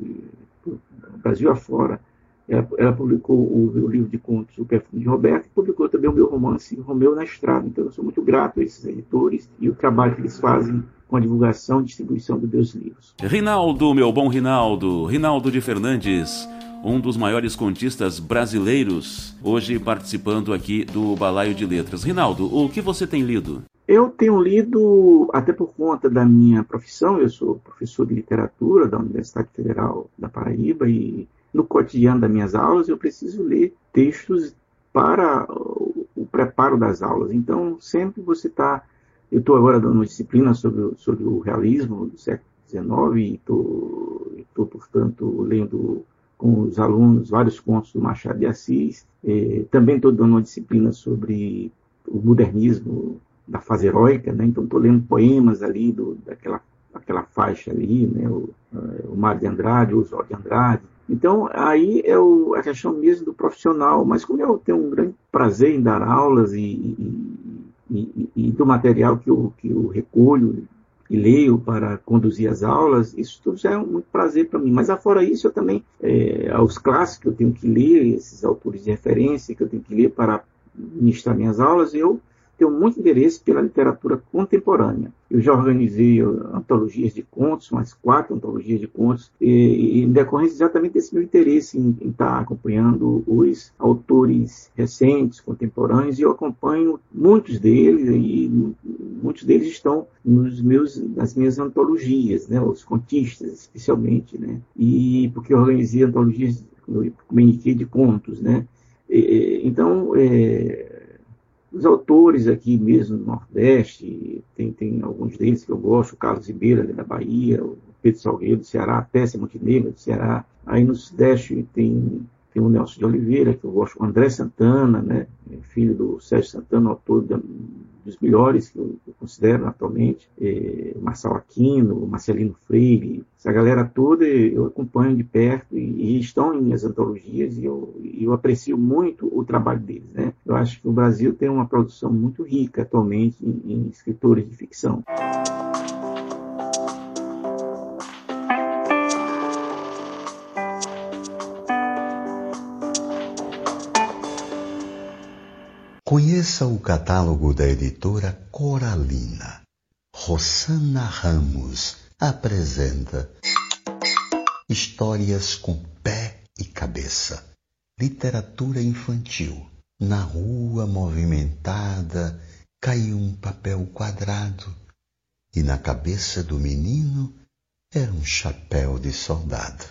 Brasil afora. Ela, ela publicou o, livro de contos O Perfume de Roberto e publicou também o meu romance Romeu na Estrada. Então eu sou muito grato a esses editores e o trabalho que eles fazem com a divulgação e distribuição dos meus livros. Rinaldo, meu bom Rinaldo, Rinaldo de Fernandes, um dos maiores contistas brasileiros, hoje participando aqui do Balaio de Letras. Rinaldo, o que você tem lido? Eu tenho lido, até por conta da minha profissão, eu sou professor de literatura da Universidade Federal da Paraíba e no cotidiano das minhas aulas, eu preciso ler textos para o preparo das aulas. Então, sempre você está. Eu estou agora dando uma disciplina sobre, sobre o realismo do século XIX e estou, portanto, lendo com os alunos vários contos do Machado de Assis. É, também estou dando uma disciplina sobre o modernismo da fase heróica, né? então estou lendo poemas ali do, daquela, daquela faixa ali, né? o, é, o Mário de Andrade, o Oswald de Andrade. Então, aí é o, a questão mesmo do profissional, mas como eu tenho um grande prazer em dar aulas e, e, e, e do material que eu, que eu recolho e leio para conduzir as aulas, isso tudo já é um muito prazer para mim. Mas afora isso, eu também, é, aos clássicos que eu tenho que ler, esses autores de referência que eu tenho que ler para ministrar minhas aulas, eu tenho muito interesse pela literatura contemporânea. Eu já organizei antologias de contos, mais quatro antologias de contos, e, em decorrência exatamente desse meu interesse em, em estar acompanhando os autores recentes, contemporâneos, e eu acompanho muitos deles, e muitos deles estão nos meus, nas minhas antologias, né, os contistas especialmente, né, e porque eu organizei antologias, como eu de contos, né, e, então, é, os autores aqui mesmo do Nordeste, tem, tem alguns deles que eu gosto, o Carlos Ribeiro, da Bahia, o Pedro Salgueiro, do Ceará, Tessa Montenegro, do Ceará. Aí no Sudeste tem, tem o Nelson de Oliveira, que eu gosto, o André Santana, né, filho do Sérgio Santana, autor dos melhores que eu, eu considero atualmente, é, Marcelo Aquino, Marcelino Freire, essa galera toda eu acompanho de perto e, e estão em minhas antologias e eu, eu, aprecio muito o trabalho deles. Né? Eu acho que o Brasil tem uma produção muito rica atualmente em, em escritores de ficção. Conheça o catálogo da editora Coralina. Rosana Ramos apresenta Histórias com pé e cabeça. Literatura infantil. Na rua movimentada caiu um papel quadrado e na cabeça do menino era um chapéu de soldado.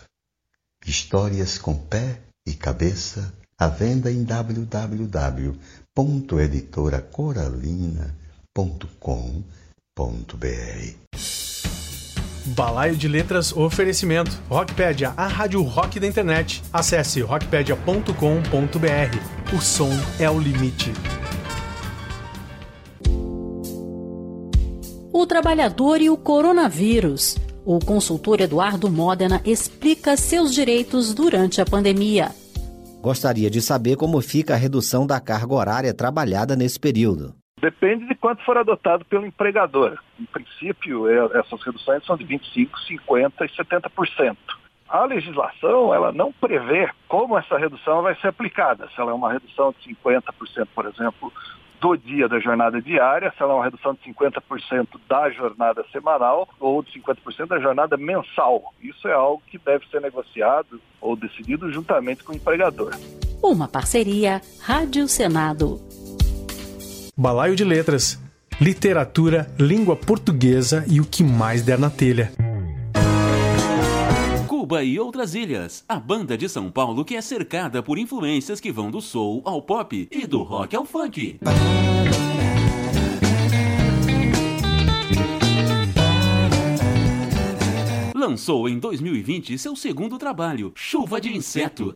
Histórias com pé e cabeça à venda em www.editoracoralina.com.br. Balaio de Letras Oferecimento. Rockpedia, a rádio rock da internet. Acesse rockpedia.com.br. O som é o limite. O trabalhador e o coronavírus. O consultor Eduardo Modena explica seus direitos durante a pandemia. Gostaria de saber como fica a redução da carga horária trabalhada nesse período. Depende de quanto for adotado pelo empregador. Em princípio, é, essas reduções são de 25%, 50% e 70%. A legislação ela não prevê como essa redução vai ser aplicada. Se ela é uma redução de 50%, por exemplo, do dia da jornada diária, se ela é uma redução de 50% da jornada semanal ou de 50% da jornada mensal. Isso é algo que deve ser negociado ou decidido juntamente com o empregador. Uma parceria Rádio Senado. Balaio de Letras. Literatura, língua portuguesa e o que mais der na telha. Cuba e outras ilhas. A banda de São Paulo que é cercada por influências que vão do soul ao pop e do rock ao funk. Lançou em 2020 seu segundo trabalho, Chuva de Inseto.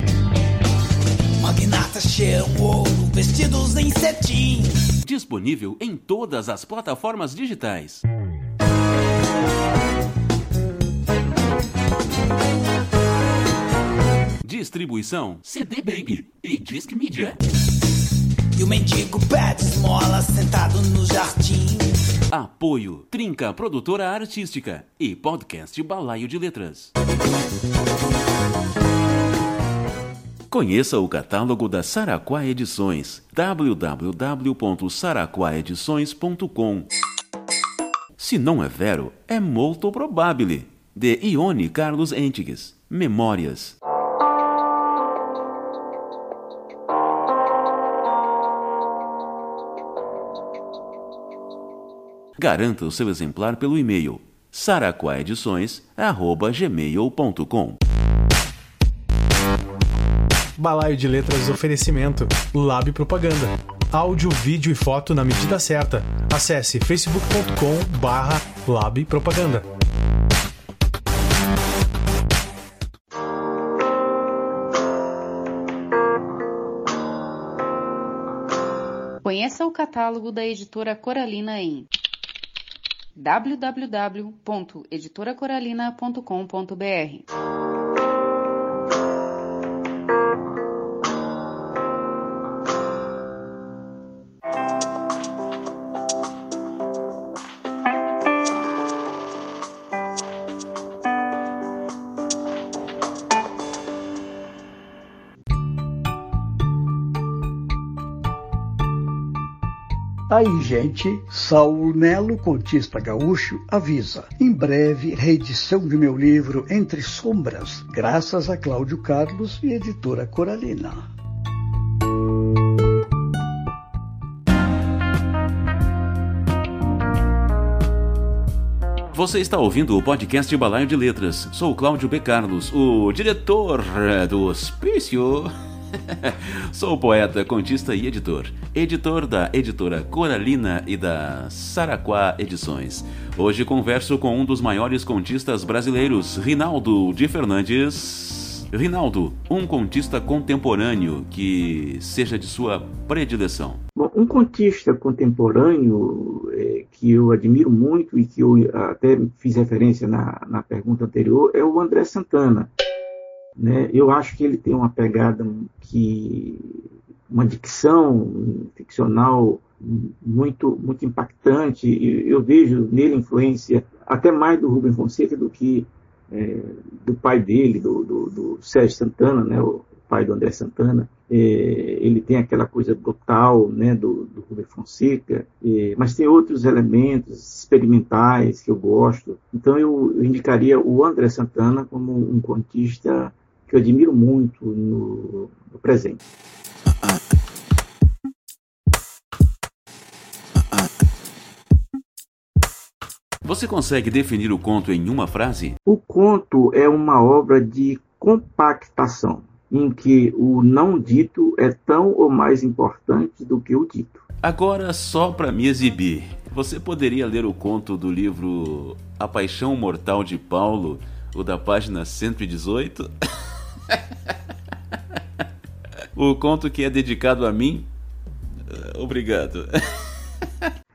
Magnatas cheiram ouro, vestidos em cetim. Disponível em todas as plataformas digitais. Distribuição CD Baby e Disc Media. E o mendigo pede esmola sentado no jardim. Apoio Trinca Produtora Artística e Podcast Balaio de Letras. Conheça o catálogo da Saraquá Edições www.saraquaedições.com. Se não é vero, é molto probabile. De Ione Carlos Entigues. Memórias. Garanta o seu exemplar pelo e-mail saraquaedições@gmail.com. Balaio de Letras Oferecimento Lab Propaganda. Áudio, vídeo e foto na medida certa. Acesse facebook.com barra Lab Propaganda. Catálogo da editora Coralina em www.editoracoralina.com.br. Aí, gente, Saulo Nelo, contista gaúcho, avisa. Em breve, reedição de meu livro Entre Sombras, graças a Cláudio Carlos e editora Coralina. Você está ouvindo o podcast Balaio de Letras. Sou Cláudio B. Carlos, o diretor do Hospício. Sou poeta, contista e editor. Editor da editora Coralina e da Saraquá Edições. Hoje converso com um dos maiores contistas brasileiros, Rinaldo de Fernandes. Rinaldo, um contista contemporâneo que seja de sua predileção. Bom, um contista contemporâneo é, que eu admiro muito e que eu até fiz referência na, na pergunta anterior é o André Santana. Né? Eu acho que ele tem uma pegada que uma dicção ficcional muito muito impactante. Eu vejo nele influência até mais do Rubem Fonseca do que é, do pai dele, do, do, do, Sérgio Santana, né? o pai do André Santana. É, ele tem aquela coisa brutal né? do, do Rubem Fonseca, é, mas tem outros elementos experimentais que eu gosto. Então eu, eu indicaria o André Santana como um contista que eu admiro muito no, no presente. Você consegue definir o conto em uma frase? O conto é uma obra de compactação, em que o não dito é tão ou mais importante do que o dito. Agora, só para me exibir, você poderia ler o conto do livro A Paixão Mortal de Paulo, o da página 118? o conto que é dedicado a mim? Obrigado.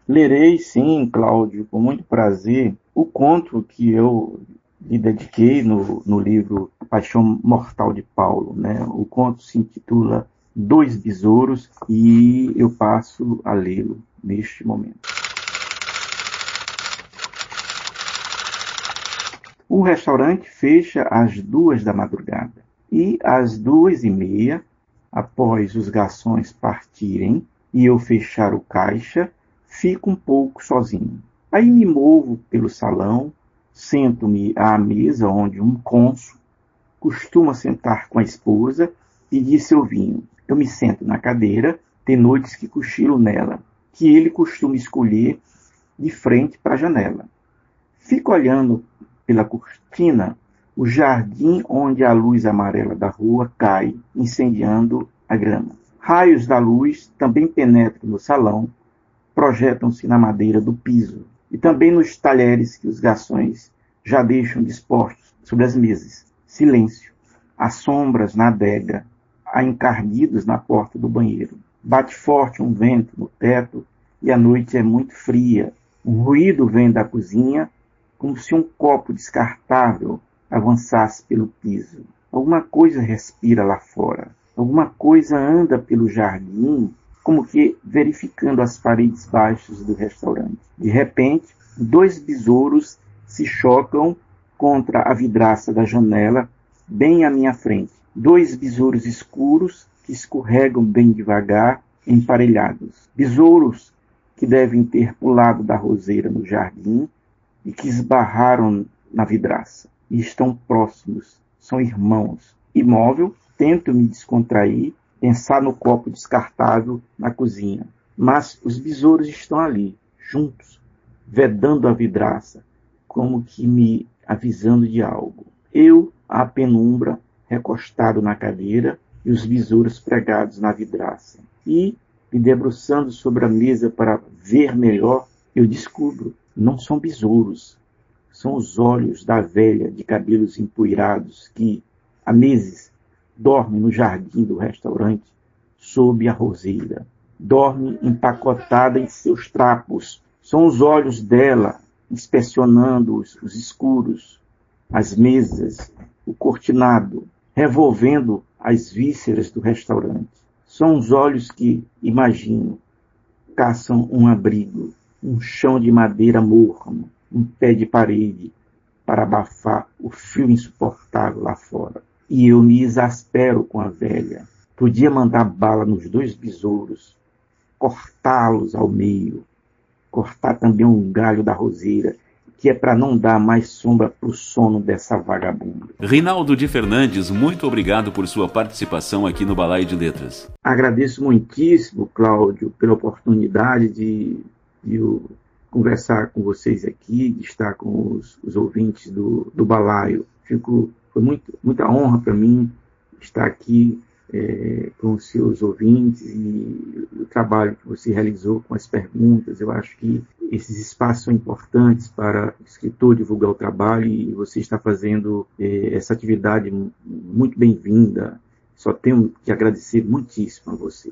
Lerei sim, Cláudio, com muito prazer, o conto que eu lhe dediquei no, no livro Paixão Mortal de Paulo. Né? O conto se intitula Dois Besouros e eu passo a lê-lo neste momento. O restaurante fecha às duas da madrugada e às duas e meia, após os garçons partirem e eu fechar o caixa, fico um pouco sozinho. Aí me movo pelo salão, sento-me à mesa onde um cônsul costuma sentar com a esposa e diz seu vinho. Eu me sento na cadeira, tem noites que cochilo nela, que ele costuma escolher de frente para a janela. Fico olhando pela cortina o jardim onde a luz amarela da rua cai, incendiando a grama. Raios da luz também penetram no salão, projetam-se na madeira do piso e também nos talheres que os garçons já deixam dispostos sobre as mesas. Silêncio. As sombras na adega, há encardidos na porta do banheiro. Bate forte um vento no teto e a noite é muito fria. Um ruído vem da cozinha, como se um copo descartável avançasse pelo piso. Alguma coisa respira lá fora. Alguma coisa anda pelo jardim como que verificando as paredes baixas do restaurante. De repente, dois besouros se chocam contra a vidraça da janela, bem à minha frente. Dois besouros escuros que escorregam bem devagar, emparelhados. Besouros que devem ter pulado da roseira no jardim e que esbarraram na vidraça. E estão próximos, são irmãos. Imóvel, tento me descontrair pensar no copo descartável na cozinha. Mas os besouros estão ali, juntos, vedando a vidraça, como que me avisando de algo. Eu, à penumbra, recostado na cadeira, e os besouros pregados na vidraça. E, me debruçando sobre a mesa para ver melhor, eu descubro, não são besouros, são os olhos da velha de cabelos empoeirados que, há meses, dorme no jardim do restaurante, sob a roseira. dorme empacotada em seus trapos. São os olhos dela inspecionando os, os escuros, as mesas, o cortinado, revolvendo as vísceras do restaurante. São os olhos que, imagino, caçam um abrigo, um chão de madeira morno, um pé de parede, para abafar o frio insuportável lá fora. E eu me exaspero com a velha. Podia mandar bala nos dois besouros, cortá-los ao meio, cortar também um galho da roseira, que é para não dar mais sombra para o sono dessa vagabunda. Rinaldo de Fernandes, muito obrigado por sua participação aqui no Balaio de Letras. Agradeço muitíssimo, Cláudio, pela oportunidade de, de conversar com vocês aqui, estar com os, os ouvintes do, do Balaio. Fico, foi muito, muita honra para mim estar aqui é, com os seus ouvintes e o trabalho que você realizou com as perguntas. Eu acho que esses espaços são importantes para o escritor divulgar o trabalho e você está fazendo é, essa atividade muito bem-vinda. Só tenho que agradecer muitíssimo a você.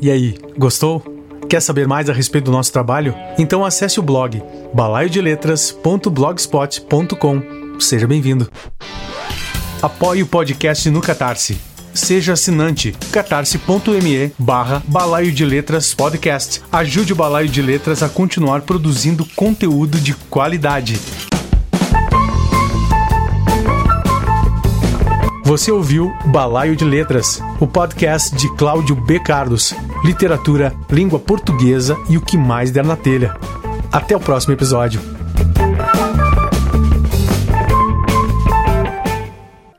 E aí, gostou? Quer saber mais a respeito do nosso trabalho? Então acesse o blog balaiodeletras.blogspot.com. Seja bem-vindo. Apoie o podcast no Catarse. Seja assinante catarse.me barra Balaio de Letras Podcast. Ajude o Balaio de Letras a continuar produzindo conteúdo de qualidade. Você ouviu Balaio de Letras, o podcast de Cláudio B. Carlos. Literatura, língua portuguesa e o que mais der na telha. Até o próximo episódio.